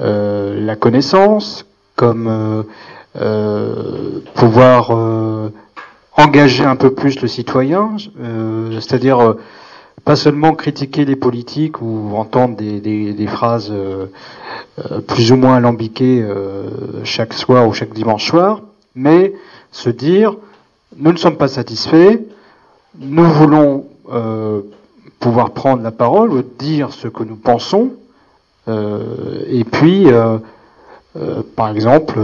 euh, la connaissance, comme euh, euh, pouvoir euh, engager un peu plus le citoyen, euh, c'est-à-dire euh, pas seulement critiquer les politiques ou entendre des, phrases euh, plus ou moins alambiquées chaque soir ou chaque dimanche soir, mais se dire nous ne sommes pas satisfaits, nous voulons pouvoir prendre la parole dire ce que nous pensons, et puis, par exemple,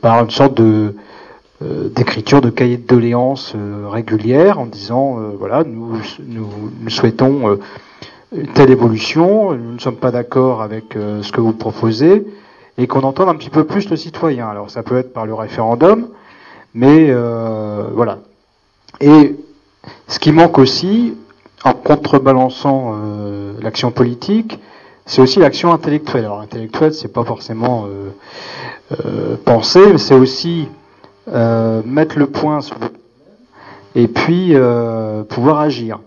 par une sorte de d'écriture de cahier de doléances euh, régulière en disant euh, voilà nous, nous, nous souhaitons euh, une telle évolution, nous ne sommes pas d'accord avec euh, ce que vous proposez et qu'on entende un petit peu plus le citoyen. Alors ça peut être par le référendum, mais euh, voilà. Et ce qui manque aussi, en contrebalançant euh, l'action politique, c'est aussi l'action intellectuelle. Alors intellectuelle, c'est pas forcément euh, euh, penser, mais c'est aussi euh, mettre le point sur le et puis euh, pouvoir agir.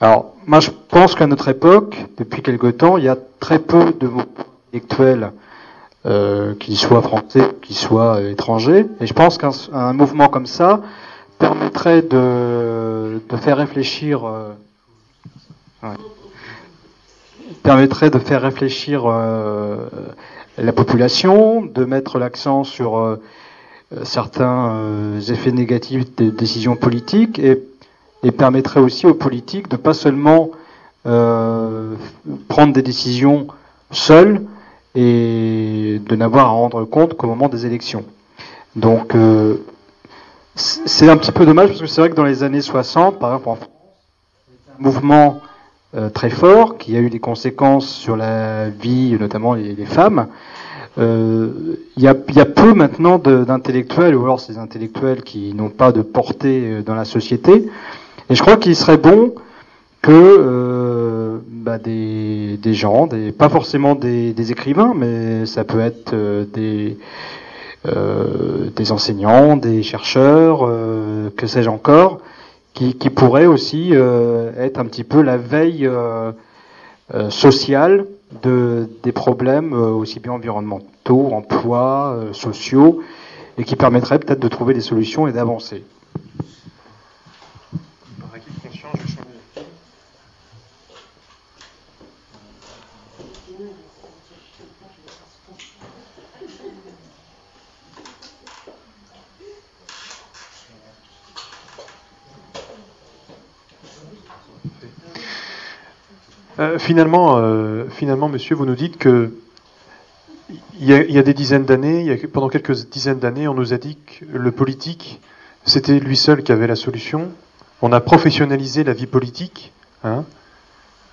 Alors, moi, je pense qu'à notre époque, depuis quelque temps, il y a très peu de mots intellectuels, euh, qu'ils soient français, qu'ils soient euh, étrangers, et je pense qu'un un mouvement comme ça permettrait de, de faire réfléchir, euh, permettrait de faire réfléchir euh, la population, de mettre l'accent sur euh, certains euh, effets négatifs des décisions politiques et, et permettrait aussi aux politiques de pas seulement euh, prendre des décisions seuls et de n'avoir à rendre compte qu'au moment des élections. Donc euh, c'est un petit peu dommage parce que c'est vrai que dans les années 60, par exemple en France, un mouvement euh, très fort qui a eu des conséquences sur la vie, notamment les femmes. Euh, Il y, a, y a peu maintenant d'intellectuels, ou alors ces intellectuels qui n'ont pas de portée euh, dans la société. Et je crois qu'il serait bon que euh, bah, des, des gens, des, pas forcément des, des écrivains, mais ça peut être euh, des, euh, des enseignants, des chercheurs, euh, que sais-je encore, qui, qui pourraient aussi euh, être un petit peu la veille euh, euh, sociale de, des problèmes euh, aussi bien environnementaux, emploi, euh, sociaux, et qui permettraient peut-être de trouver des solutions et d'avancer. Euh, finalement, euh, finalement, monsieur, vous nous dites que il y a, y a des dizaines d'années, pendant quelques dizaines d'années, on nous a dit que le politique, c'était lui seul qui avait la solution. On a professionnalisé la vie politique. hein.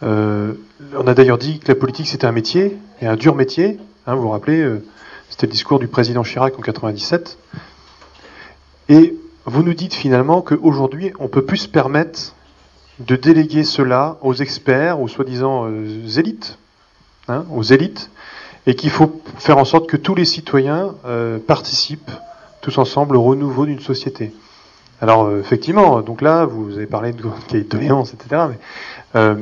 Euh, on a d'ailleurs dit que la politique c'était un métier, et un dur métier. hein, vous vous rappelez, euh, c'était le discours du président Chirac en 97. Et vous nous dites finalement qu'aujourd'hui, on peut plus se permettre de déléguer cela aux experts, aux soi-disant euh, élites, hein, aux élites, et qu'il faut faire en sorte que tous les citoyens euh, participent tous ensemble au renouveau d'une société. Alors euh, effectivement, donc là, vous avez parlé de cahier de etc. Mais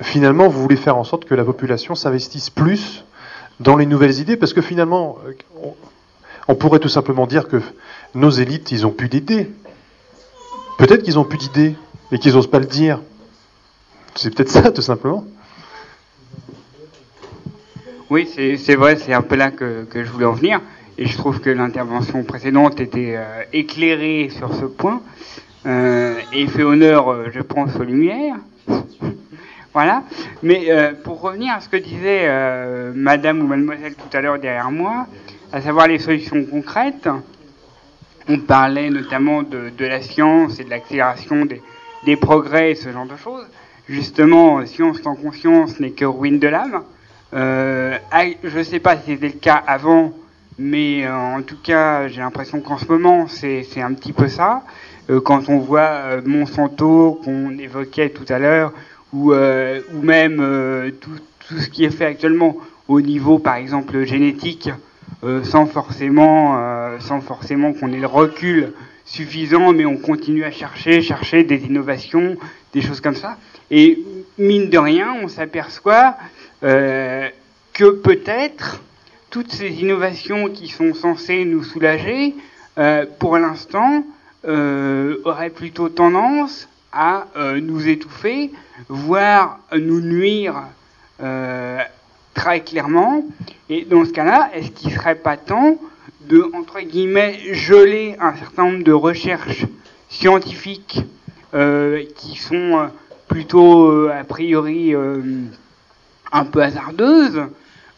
finalement, vous voulez faire en sorte que la population s'investisse plus dans les nouvelles idées, parce que finalement, on, on pourrait tout simplement dire que nos élites, ils ont plus d'idées. Peut-être qu'ils ont plus d'idées, et qu'ils n'osent pas le dire. C'est peut-être ça, tout simplement. Oui, c'est vrai, c'est un peu là que, je voulais en venir. Et je trouve que l'intervention précédente était euh, éclairée sur ce point euh, et fait honneur, euh, je pense, aux lumières. [LAUGHS] voilà. Mais pour revenir à ce que disait Madame ou Mademoiselle tout à l'heure derrière moi, à savoir les solutions concrètes, on parlait notamment de la science et de l'accélération des, des progrès ce genre de choses. Justement, science sans conscience n'est que ruine de l'âme. Euh, ah, je ne sais pas si c'était le cas avant, mais euh, en tout cas, j'ai l'impression qu'en ce moment, c'est un petit peu ça. Euh, quand on voit euh, Monsanto qu'on évoquait tout à l'heure, ou, même tout, tout ce qui est fait actuellement au niveau, par exemple, génétique, sans forcément, sans forcément qu'on ait le recul suffisant, mais on continue à chercher, chercher des innovations, des choses comme ça. Et mine de rien, on s'aperçoit euh, que peut-être toutes ces innovations qui sont censées nous soulager, euh, pour l'instant, euh, auraient plutôt tendance à nous étouffer, voire nous nuire très clairement. Et dans ce cas-là, est-ce qu'il ne serait pas temps de, entre guillemets, geler un certain nombre de recherches scientifiques euh, qui sont euh, plutôt, euh, a priori, euh, un peu hasardeuses,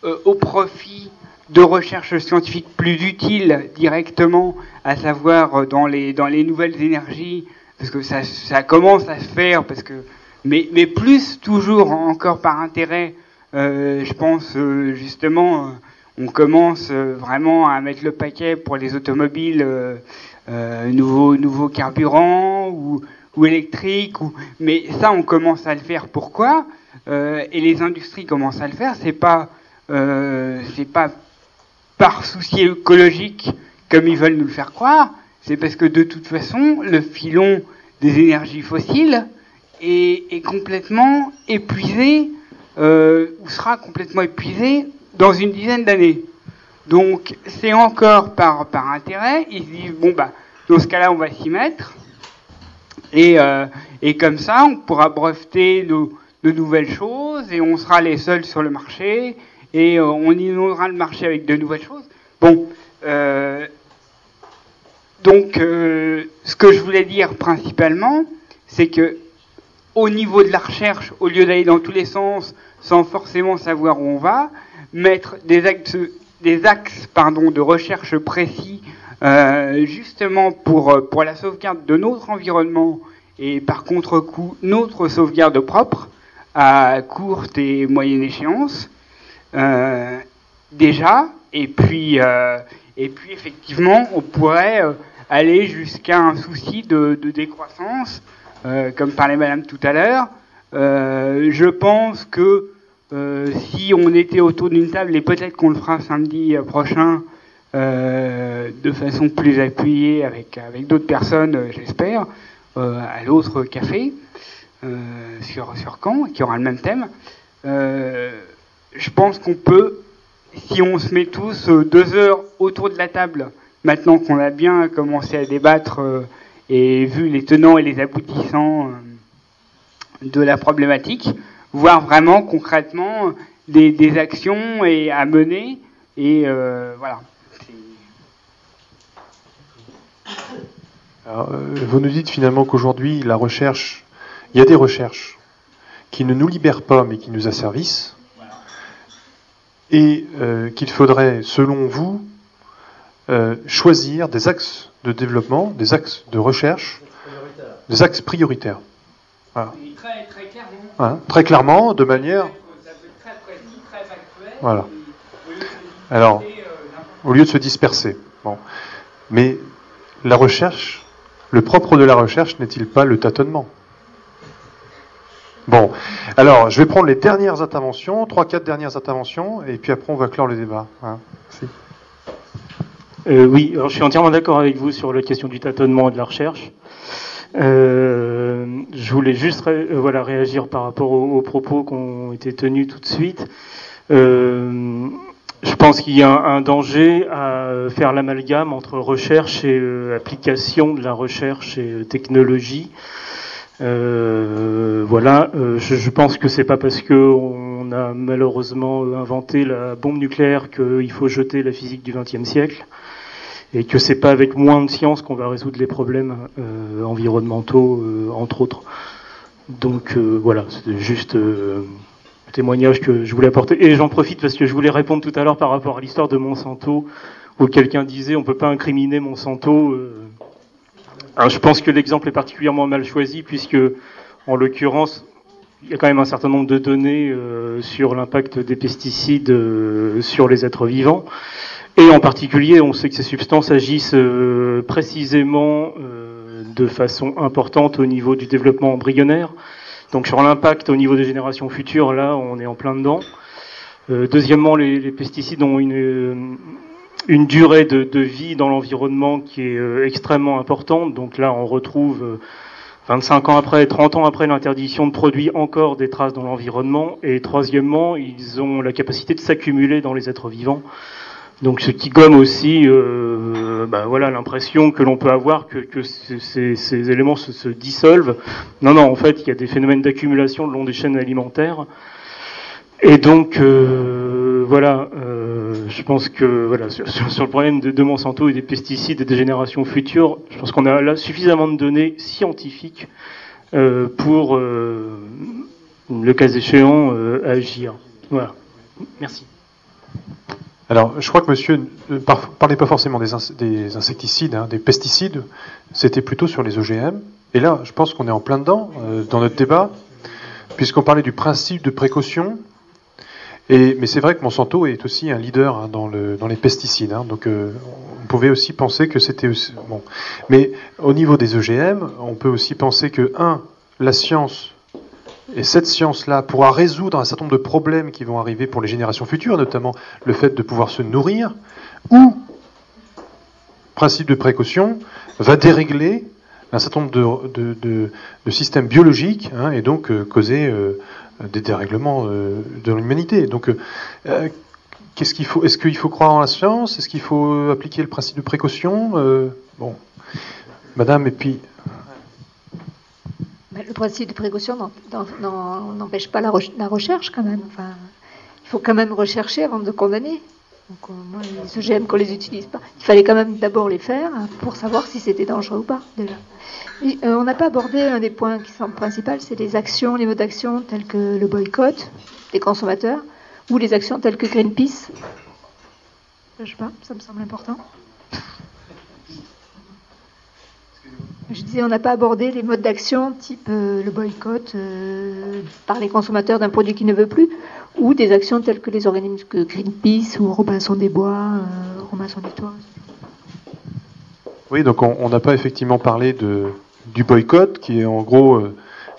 euh, au profit de recherches scientifiques plus utiles directement, à savoir dans les, dans les nouvelles énergies, parce que ça, ça commence à se faire, parce que, mais, mais plus toujours encore par intérêt, euh, je pense euh, justement, on commence euh, vraiment à mettre le paquet pour les automobiles, euh, euh, nouveaux, carburants ou, électriques, ou, mais ça on commence à le faire. Pourquoi? Euh, Et les industries commencent à le faire. C'est pas, euh, c'est pas par souci écologique comme ils veulent nous le faire croire. C'est parce que de toute façon, le filon des énergies fossiles est, est complètement épuisé ou sera complètement épuisé dans une dizaine d'années. Donc c'est encore par, par intérêt, ils se disent bon bah dans ce cas-là on va s'y mettre et, euh, et comme ça on pourra breveter de, de nouvelles choses et on sera les seuls sur le marché et euh, on inondera le marché avec de nouvelles choses. Bon, euh, donc euh, ce que je voulais dire principalement, c'est que au niveau de la recherche, au lieu d'aller dans tous les sens sans forcément savoir où on va, mettre des axes, des axes pardon, de recherche précis euh, justement pour, euh, pour la sauvegarde de notre environnement et par contre-coup notre sauvegarde propre à courte et moyenne échéance. Euh, déjà et puis et puis effectivement on pourrait aller jusqu'à un souci de décroissance euh, comme parlait Madame tout à l'heure. Euh, je pense que euh, si on était autour d'une table, et peut-être qu'on le fera samedi prochain de façon plus appuyée avec, avec d'autres personnes, j'espère, à l'autre café sur, sur Caen, qui aura le même thème, je pense qu'on peut, si on se met tous deux heures autour de la table, maintenant qu'on a bien commencé à débattre et vu les tenants et les aboutissants euh, de la problématique, voir vraiment concrètement des, des actions et à mener. Et euh, voilà. Alors, euh, vous nous dites finalement qu'aujourd'hui, la recherche, il y a des recherches qui ne nous libèrent pas mais qui nous asservissent, et euh, qu'il faudrait, selon vous, euh, choisir des axes de développement, des axes de recherche, des axes prioritaires. Voilà. Très, très clairement. Hein, très clairement, de manière. Voilà. Alors, au lieu de se disperser. Bon. Mais la recherche, le propre de la recherche n'est-il pas le tâtonnement? Bon, alors je vais prendre les dernières interventions, trois, quatre dernières interventions, et puis après on va clore le débat. hein. Merci. Euh, oui, alors je suis entièrement d'accord avec vous sur la question du tâtonnement et de la recherche. Euh, je voulais juste euh, voilà, réagir par rapport aux, propos qui ont été tenus tout de suite. Euh, je pense qu'il y a un, danger à faire l'amalgame entre recherche et euh, application de la recherche et euh, technologie. Voilà, je, pense que c'est pas parce que on a malheureusement inventé la bombe nucléaire qu'il faut jeter la physique du XXe siècle et que c'est pas avec moins de science qu'on va résoudre les problèmes euh, environnementaux, euh, entre autres. Donc euh, voilà, c'était juste euh, le témoignage que je voulais apporter. Et j'en profite parce que je voulais répondre tout à l'heure par rapport à l'histoire de Monsanto, où quelqu'un disait on peut pas incriminer Monsanto. euh. Je pense que l'exemple est particulièrement mal choisi puisque, en l'occurrence, il y a quand même un certain nombre de données euh, sur l'impact des pesticides euh, sur les êtres vivants. Et en particulier, on sait que ces substances agissent euh, précisément euh, de façon importante au niveau du développement embryonnaire. Donc sur l'impact au niveau des générations futures, là, on est en plein dedans. Euh, deuxièmement, les, les pesticides ont une, euh, une durée de, de vie dans l'environnement qui est euh, extrêmement importante. Donc là, on retrouve euh, 25 ans après, 30 ans après l'interdiction de produits, encore des traces dans l'environnement. Et troisièmement, ils ont la capacité de s'accumuler dans les êtres vivants. Donc ce qui gomme aussi euh, bah, voilà, l'impression que l'on peut avoir que, ces, éléments se, dissolvent. Non, non, en fait, il y a des phénomènes d'accumulation le long des chaînes alimentaires. Et donc, euh, voilà, euh, je pense que voilà, sur, le problème de, de Monsanto et des pesticides et des générations futures, je pense qu'on a là suffisamment de données scientifiques pour, le cas échéant, agir. Voilà. Merci. Alors, je crois que monsieur ne par- parlait pas forcément des, des insecticides, hein, des pesticides, c'était plutôt sur les OGM. Et là, je pense qu'on est en plein dedans, euh, dans notre débat, puisqu'on parlait du principe de précaution. Et, mais c'est vrai que Monsanto est aussi un leader hein, dans les pesticides. hein, donc, euh, on pouvait aussi penser que c'était aussi- bon. Mais au niveau des OGM, on peut aussi penser que un, la science et cette science-là pourra résoudre un certain nombre de problèmes qui vont arriver pour les générations futures, notamment le fait de pouvoir se nourrir, ou, principe de précaution, va dérégler un certain nombre de, systèmes biologiques hein, et donc euh, causer euh, des dérèglements euh, de l'humanité. Donc, euh, qu'est-ce qu'il faut Est-ce qu'il faut croire en la science? Est-ce qu'il faut appliquer le principe de précaution? Bon, Madame, et puis le principe de précaution n'empêche pas la, re- la recherche quand même. Il faut quand même rechercher avant de condamner. Donc, euh, moi, les OGM qu'on les utilise pas. Il fallait quand même d'abord les faire hein, pour savoir si c'était dangereux ou pas déjà. Euh, on n'a pas abordé un des points qui sont principaux, c'est les actions, les modes d'action tels que le boycott des consommateurs ou les actions telles que Greenpeace. Je sais pas, ça me semble important. Je disais, on n'a pas abordé les modes d'action type euh, le boycott euh, par les consommateurs d'un produit qui ne veut plus, ou des actions telles que les organismes que Greenpeace ou Robinson des Bois, euh, Robinson des Toits. Oui, donc on n'a pas effectivement parlé de, du boycott, qui est en gros euh,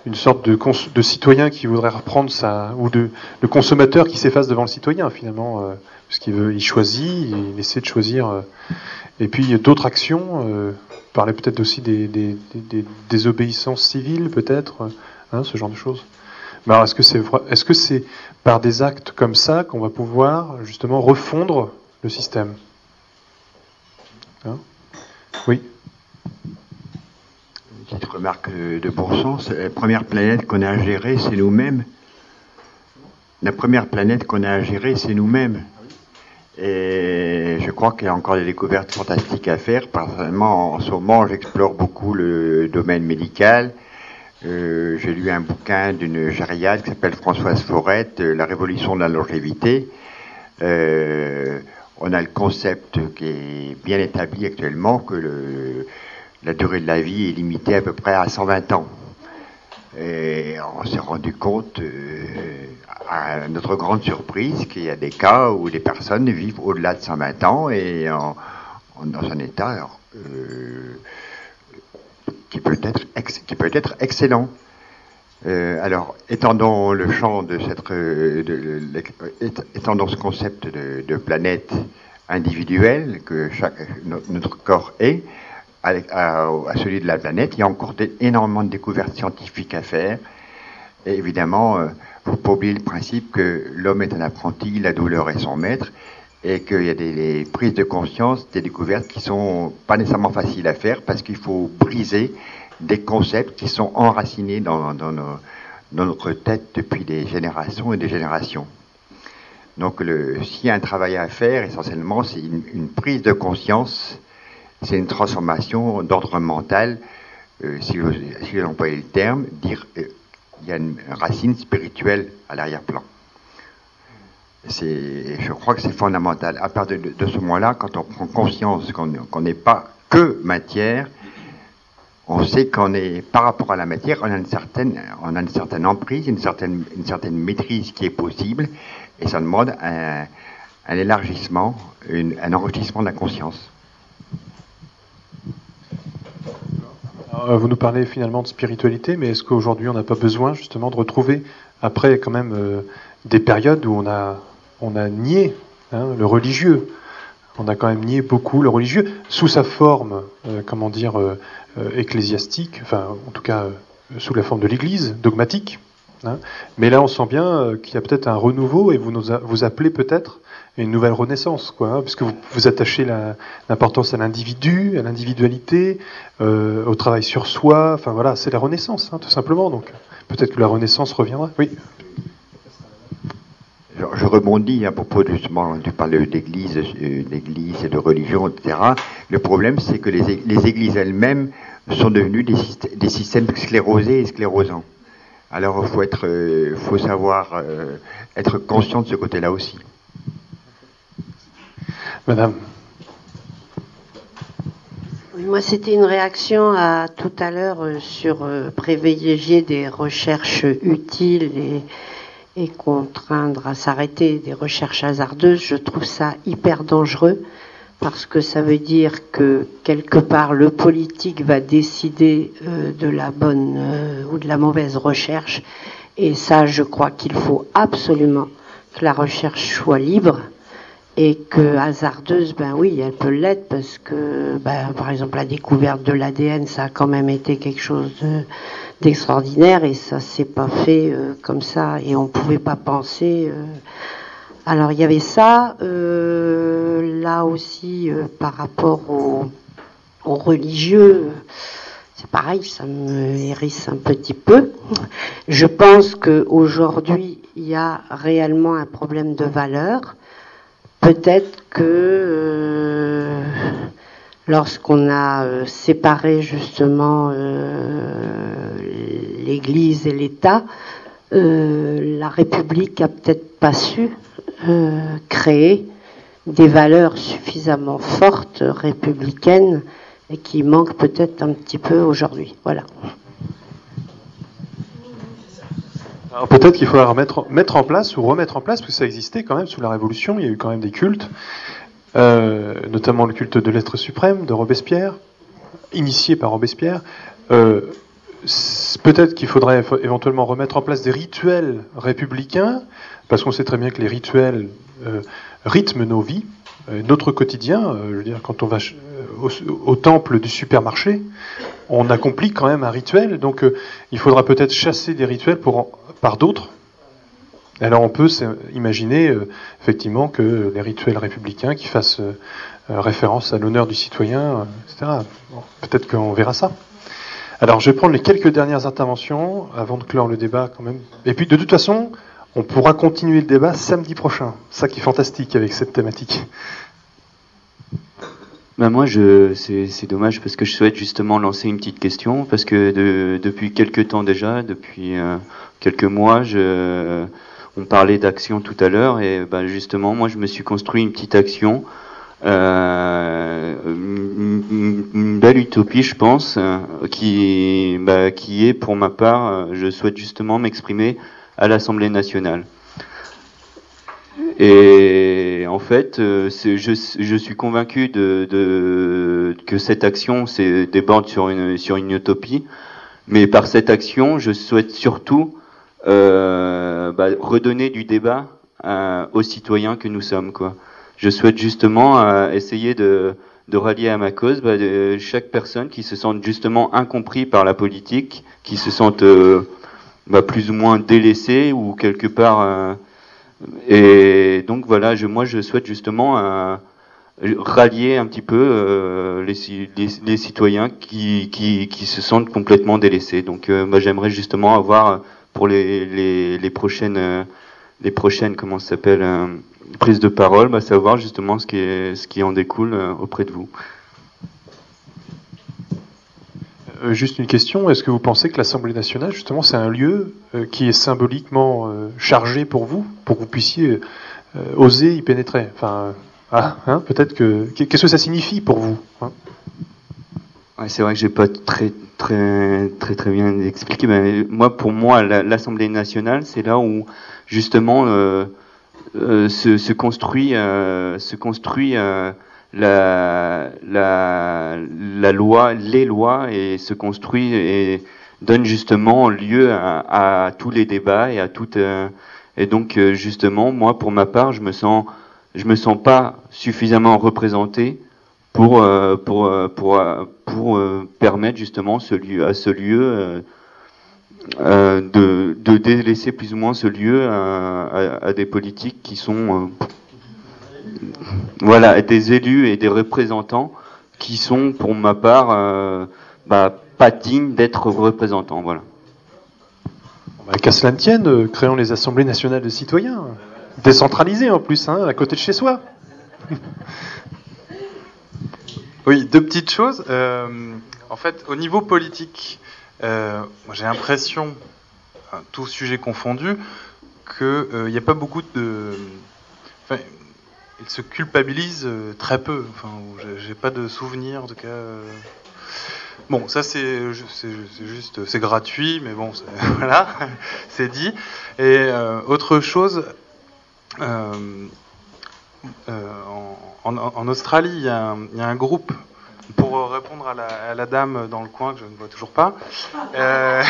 une sorte de, citoyen qui voudrait reprendre sa. ou de, de consommateur qui s'efface devant le citoyen, finalement, euh, puisqu'il veut, il choisit, il essaie de choisir. et puis d'autres actions, parler peut-être aussi des, des, des- des désobéissances civiles, peut-être, hein, ce genre de choses. Mais est-ce que c'est est-ce que c'est par des actes comme ça qu'on va pouvoir justement refondre le système? Hein? Oui. Une petite remarque de bon sens. La première planète qu'on a à gérer, c'est nous-mêmes. La première planète qu'on a à gérer, c'est nous-mêmes. Et je crois qu'il y a encore des découvertes fantastiques à faire. Personnellement, en ce moment, j'explore beaucoup le domaine médical. Euh, J'ai lu un bouquin d'une gériade qui s'appelle Françoise Forette, euh, La révolution de la longévité. Euh, on a le concept qui est bien établi actuellement que le, la durée de la vie est limitée à peu près à 120 ans. Et on s'est rendu compte, euh, à notre grande surprise, qu'il y a des cas où des personnes vivent au-delà de 120 ans et dans un état euh, qui, peut être excellent. Euh, alors, étendons le champ de cette, de- étendons ce concept de, planète individuelle que notre corps est à, celui de la planète. Il y a encore énormément de découvertes scientifiques à faire. Et évidemment, il ne faut pas oublier le principe que l'homme est un apprenti, la douleur est son maître, et qu'il y a des, prises de conscience, des découvertes qui sont pas nécessairement faciles à faire parce qu'il faut briser des concepts qui sont enracinés dans, notre tête depuis des générations et des générations. Donc, s'il y a un travail à faire, essentiellement, c'est une prise de conscience, c'est une transformation d'ordre mental, euh, si j'ose si le terme, dire euh, y a une racine spirituelle à l'arrière-plan. Je crois que c'est fondamental. À partir de, ce moment-là, quand on prend conscience qu'on n'est pas que matière, on sait qu'on est, par rapport à la matière, on a une certaine, emprise, une certaine, maîtrise qui est possible, et ça demande un, élargissement, un enrichissement de la conscience. Euh, Vous nous parlez finalement de spiritualité, mais est-ce qu'aujourd'hui on n'a pas besoin justement de retrouver, après quand même euh, des périodes où on a, on a nié hein, le religieux, on a quand même nié beaucoup le religieux sous sa forme, euh, comment dire, euh, euh, ecclésiastique, enfin en tout cas euh, sous la forme de l'Église, dogmatique. hein. Mais là on sent bien euh, qu'il y a peut-être un renouveau et vous nous vous appelez peut-être une nouvelle renaissance, quoi, hein, puisque vous, vous attachez l'importance à l'individu, à l'individualité, euh, au travail sur soi. Enfin voilà, c'est la renaissance, hein, tout simplement. Donc peut-être que la renaissance reviendra. Oui. Je, rebondis à propos justement, tu parles d'église, euh, d'église et de religion, etc. Le problème, c'est que les, églises elles-mêmes sont devenues des, syst- des systèmes sclérosés et sclérosants. Alors, faut euh, faut savoir être conscient de ce côté-là aussi. Madame. Moi, c'était une réaction à tout à l'heure euh, sur euh, privilégier des recherches utiles et, contraindre à s'arrêter des recherches hasardeuses. Je trouve ça hyper dangereux parce que ça veut dire que quelque part le politique va décider euh, de la bonne ou de la mauvaise recherche. Et ça, je crois qu'il faut absolument que la recherche soit libre et que hasardeuse, ben oui, elle peut l'être parce que, ben, par exemple, la découverte de l'ADN, ça a quand même été quelque chose de- d'extraordinaire et ça s'est pas fait euh, comme ça et on pouvait pas penser. euh. Alors il y avait ça, euh, là aussi euh, par rapport aux aux religieux. C'est pareil, ça me hérisse un petit peu. Je pense qu'aujourd'hui, il y a réellement un problème de valeur. Peut-être que euh, lorsqu'on a euh, séparé justement euh, l'Église et l'État, la République a peut-être pas su créer des valeurs suffisamment fortes républicaines et qui manquent peut-être un petit peu aujourd'hui. Voilà. Peut-être qu'il faudra remettre, mettre en place ou remettre en place, parce que ça existait quand même sous la Révolution, il y a eu quand même des cultes, euh, notamment le culte de l'être suprême de Robespierre, initié par Robespierre. Euh, peut-être qu'il faudrait éve- éventuellement remettre en place des rituels républicains, parce qu'on sait très bien que les rituels euh, rythment nos vies, euh, notre quotidien. Euh, je veux dire, quand on va euh, au, temple du supermarché, on accomplit quand même un rituel. Donc il faudra peut-être chasser des rituels pour par d'autres. Alors on peut imaginer euh, effectivement que les rituels républicains qui fassent euh, référence à l'honneur du citoyen, euh, etc. Peut-être qu'on verra ça. Alors je vais prendre les quelques dernières interventions avant de clore le débat quand même. Et puis de toute façon, on pourra continuer le débat samedi prochain. Ça qui est fantastique avec cette thématique. Bah moi, je, c'est, c'est dommage parce que je souhaite justement lancer une petite question parce que de- depuis quelques temps déjà, depuis euh, quelques mois, je, on parlait d'action tout à l'heure et bah, justement, moi, je me suis construit une petite action, euh, une, une- une belle utopie, je pense, euh, qui, bah, qui est pour ma part, euh, je souhaite justement m'exprimer à l'Assemblée nationale. Et en fait, euh, je, suis convaincu que cette action c'est, déborde sur une, sur une utopie, mais par cette action, je souhaite surtout euh, bah, redonner du débat à- aux citoyens que nous sommes. Je souhaite justement euh, essayer de, de rallier à ma cause bah, chaque personne qui se sente justement incompris par la politique, qui se sente euh, bah, plus ou moins délaissée ou quelque part. Et donc voilà, je, moi je souhaite justement euh, rallier un petit peu euh, les, ci- les, les citoyens qui, se sentent complètement délaissés. Donc euh, bah, j'aimerais justement avoir pour les, prochaines comment s'appelle prises de parole, bah, savoir justement ce qui en découle auprès de vous. Euh, juste une question, est-ce que vous pensez que l'Assemblée nationale, justement, c'est un lieu euh, qui est symboliquement euh, chargé pour vous, pour que vous puissiez oser y pénétrer? Enfin, ah, hein, peut-être que. Qu'est-ce que ça signifie pour vous hein? C'est vrai que j'ai pas très très très très bien expliqué. Mais moi, pour moi, la- l'Assemblée nationale, c'est là où justement se, construit se construit la, la la loi, les lois et se construit et donne justement lieu à, tous les débats et à toute euh, et donc euh, justement moi pour ma part je me sens je me sens pas suffisamment représenté pour euh, pour euh, pour pour permettre justement ce lieu à ce lieu de de délaisser plus ou moins ce lieu à, à, des politiques qui sont voilà des élus et des représentants qui sont pour ma part euh, bah, pas dignes d'être représentants voilà Bah, Qu'à cela ne tienne, euh, créons les assemblées nationales de citoyens, décentralisées en plus, hein, à côté de chez soi. [LAUGHS] Oui, deux petites choses. Euh, en fait, au niveau politique, euh, j'ai l'impression, tout sujet confondu, qu'il n'y a pas beaucoup de. Enfin, il se culpabilise euh, très peu. Enfin, j'ai- pas de souvenir, en tout cas. euh. Bon, ça c'est ju- c'est ju- c'est juste, c'est gratuit, mais bon, [LAUGHS] voilà, c'est dit. Et euh, autre chose, euh, euh, en, en- Australie, il y, a un, y a un groupe, pour répondre à la, à la dame dans le coin que je ne vois toujours pas, euh,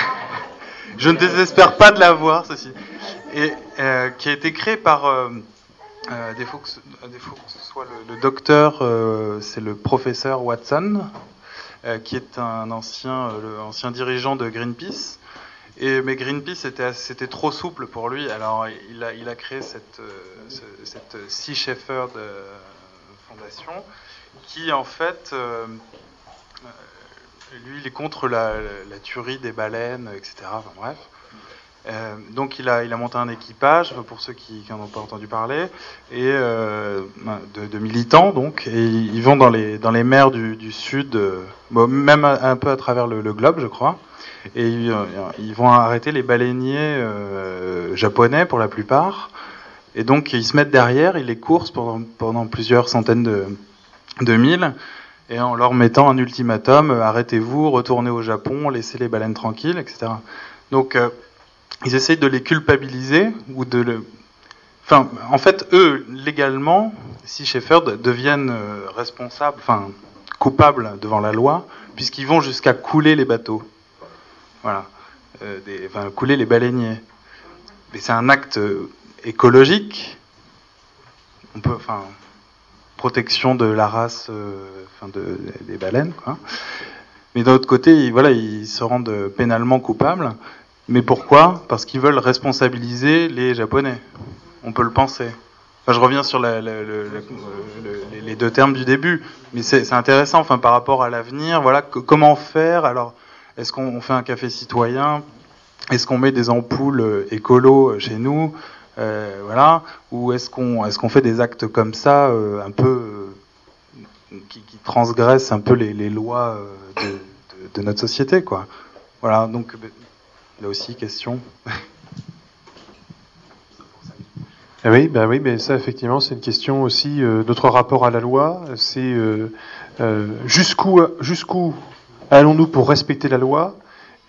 [LAUGHS] je ne désespère pas de la voir, ceci, et qui a été créé par, euh, euh, des fois que ce, à défaut que ce soit le, docteur, euh, c'est le professeur Watson, euh, qui est un ancien, euh, ancien dirigeant de Greenpeace. Et, mais Greenpeace c'était, c'était trop souple pour lui, alors il a, il a créé cette, euh, ce- cette Sea Shepherd euh, Fondation qui en fait, euh, euh, lui il est contre la, la tuerie des baleines, etc. Enfin, bref. Euh, donc il a, il a monté un équipage, pour ceux qui n'en ont pas entendu parler, et euh, de, de militants donc, et ils vont dans les, dans les mers du, du sud, euh, même un, peu à travers le, le globe je crois, et ils, euh, vont arrêter les baleiniers euh, japonais pour la plupart, et donc ils se mettent derrière, ils les coursent pendant, pendant plusieurs centaines de, de milles, et en leur mettant un ultimatum, euh, arrêtez-vous, retournez au Japon, laissez les baleines tranquilles, etc. Donc euh, ils essayent de les culpabiliser ou de le. Enfin, en fait, eux, légalement, si Shepherd deviennent euh, responsables, enfin, coupables devant la loi, puisqu'ils vont jusqu'à couler les bateaux. Voilà. Euh, enfin, couler les baleiniers. Mais c'est un acte euh, écologique. On peut, enfin, protection de la race, enfin, de, des baleines. Mais d'un autre côté, voilà, ils se rendent pénalement coupables. Mais pourquoi? Parce qu'ils veulent responsabiliser les Japonais. On peut le penser. Enfin, je reviens sur les- deux termes du début, mais c'est intéressant. Enfin, par rapport à l'avenir, voilà, comment faire? Alors, est-ce qu'on on fait un café citoyen? Est-ce qu'on met des ampoules euh, écolo euh, chez nous? Euh, Voilà, ou est-ce qu'on qu'on fait des actes comme ça, un peu qui, transgressent un peu les, lois de, de- notre société, quoi? Voilà, donc là aussi question. Ah oui, ben oui, mais ça effectivement c'est une question aussi. euh, notre rapport à la loi, c'est euh, euh, jusqu'où allons-nous pour respecter la loi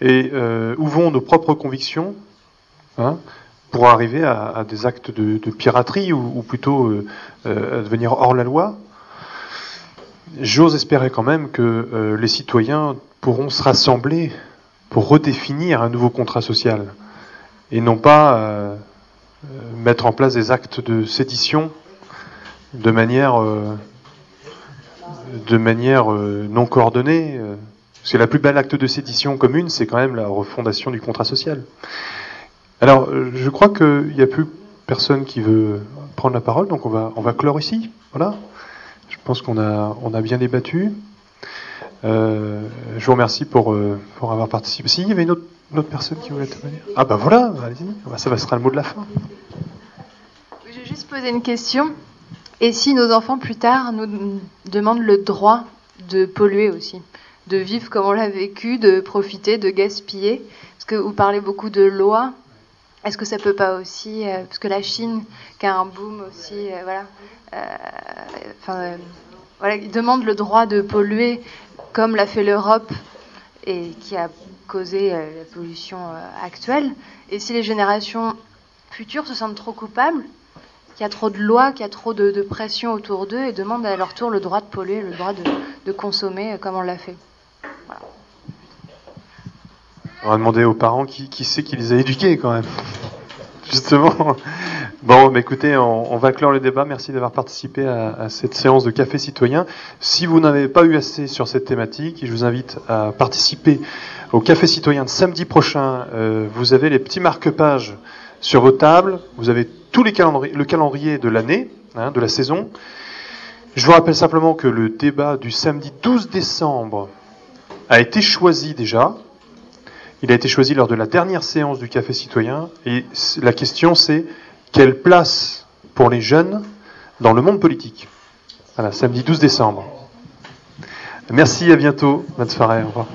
et euh, où vont nos propres convictions hein, pour arriver à, des actes de, piraterie ou, ou plutôt à devenir hors la loi? J'ose espérer quand même que les citoyens pourront se rassembler pour redéfinir un nouveau contrat social et non pas euh, euh, mettre en place des actes de sédition de manière euh, de manière non coordonnée. parce que la plus belle acte de sédition commune, c'est quand même la refondation du contrat social. Alors, je crois qu'il n'y a plus personne qui veut prendre la parole, donc on va, on va clore ici. Voilà. Je pense qu'on a, on a bien débattu. Euh, je vous remercie pour, euh, pour avoir participé. Si, il y avait une autre, personne qui voulait intervenir. Ah bah voilà, allez-y. Bah, ça sera le mot de la fin. Je vais juste poser une question. Et si nos enfants plus tard nous demandent le droit de polluer aussi, de vivre comme on l'a vécu, de profiter, de gaspiller Parce que vous parlez beaucoup de loi. Est-ce que ça peut pas aussi, euh, parce que la Chine, qui a un boom aussi, voilà, enfin, voilà, ils demandent le droit de polluer comme l'a fait l'Europe et qui a causé euh, la pollution euh, actuelle. Et si les générations futures se sentent trop coupables, qu'il y a trop de lois, qu'il y a trop de, pression autour d'eux et demandent à leur tour le droit de polluer, le droit de, de consommer euh, comme on l'a fait. On va demander aux parents qui, qui c'est qui les a éduqués quand même. [LAUGHS] Justement. Bon, bah, écoutez, on, va clore le débat. Merci d'avoir participé à, cette séance de café citoyen. Si vous n'avez pas eu assez sur cette thématique, je vous invite à participer au café citoyen de samedi prochain. Euh, vous avez les petits marque-pages sur vos tables. Vous avez tous les calendriers, le calendrier de l'année, hein, de la saison. Je vous rappelle simplement que le débat du samedi 12 décembre a été choisi déjà. Il a été choisi lors de la dernière séance du Café Citoyen. Et la question, c'est quelle place pour les jeunes dans le monde politique Voilà, samedi 12 décembre? Merci, à bientôt. Bonne soirée, au revoir.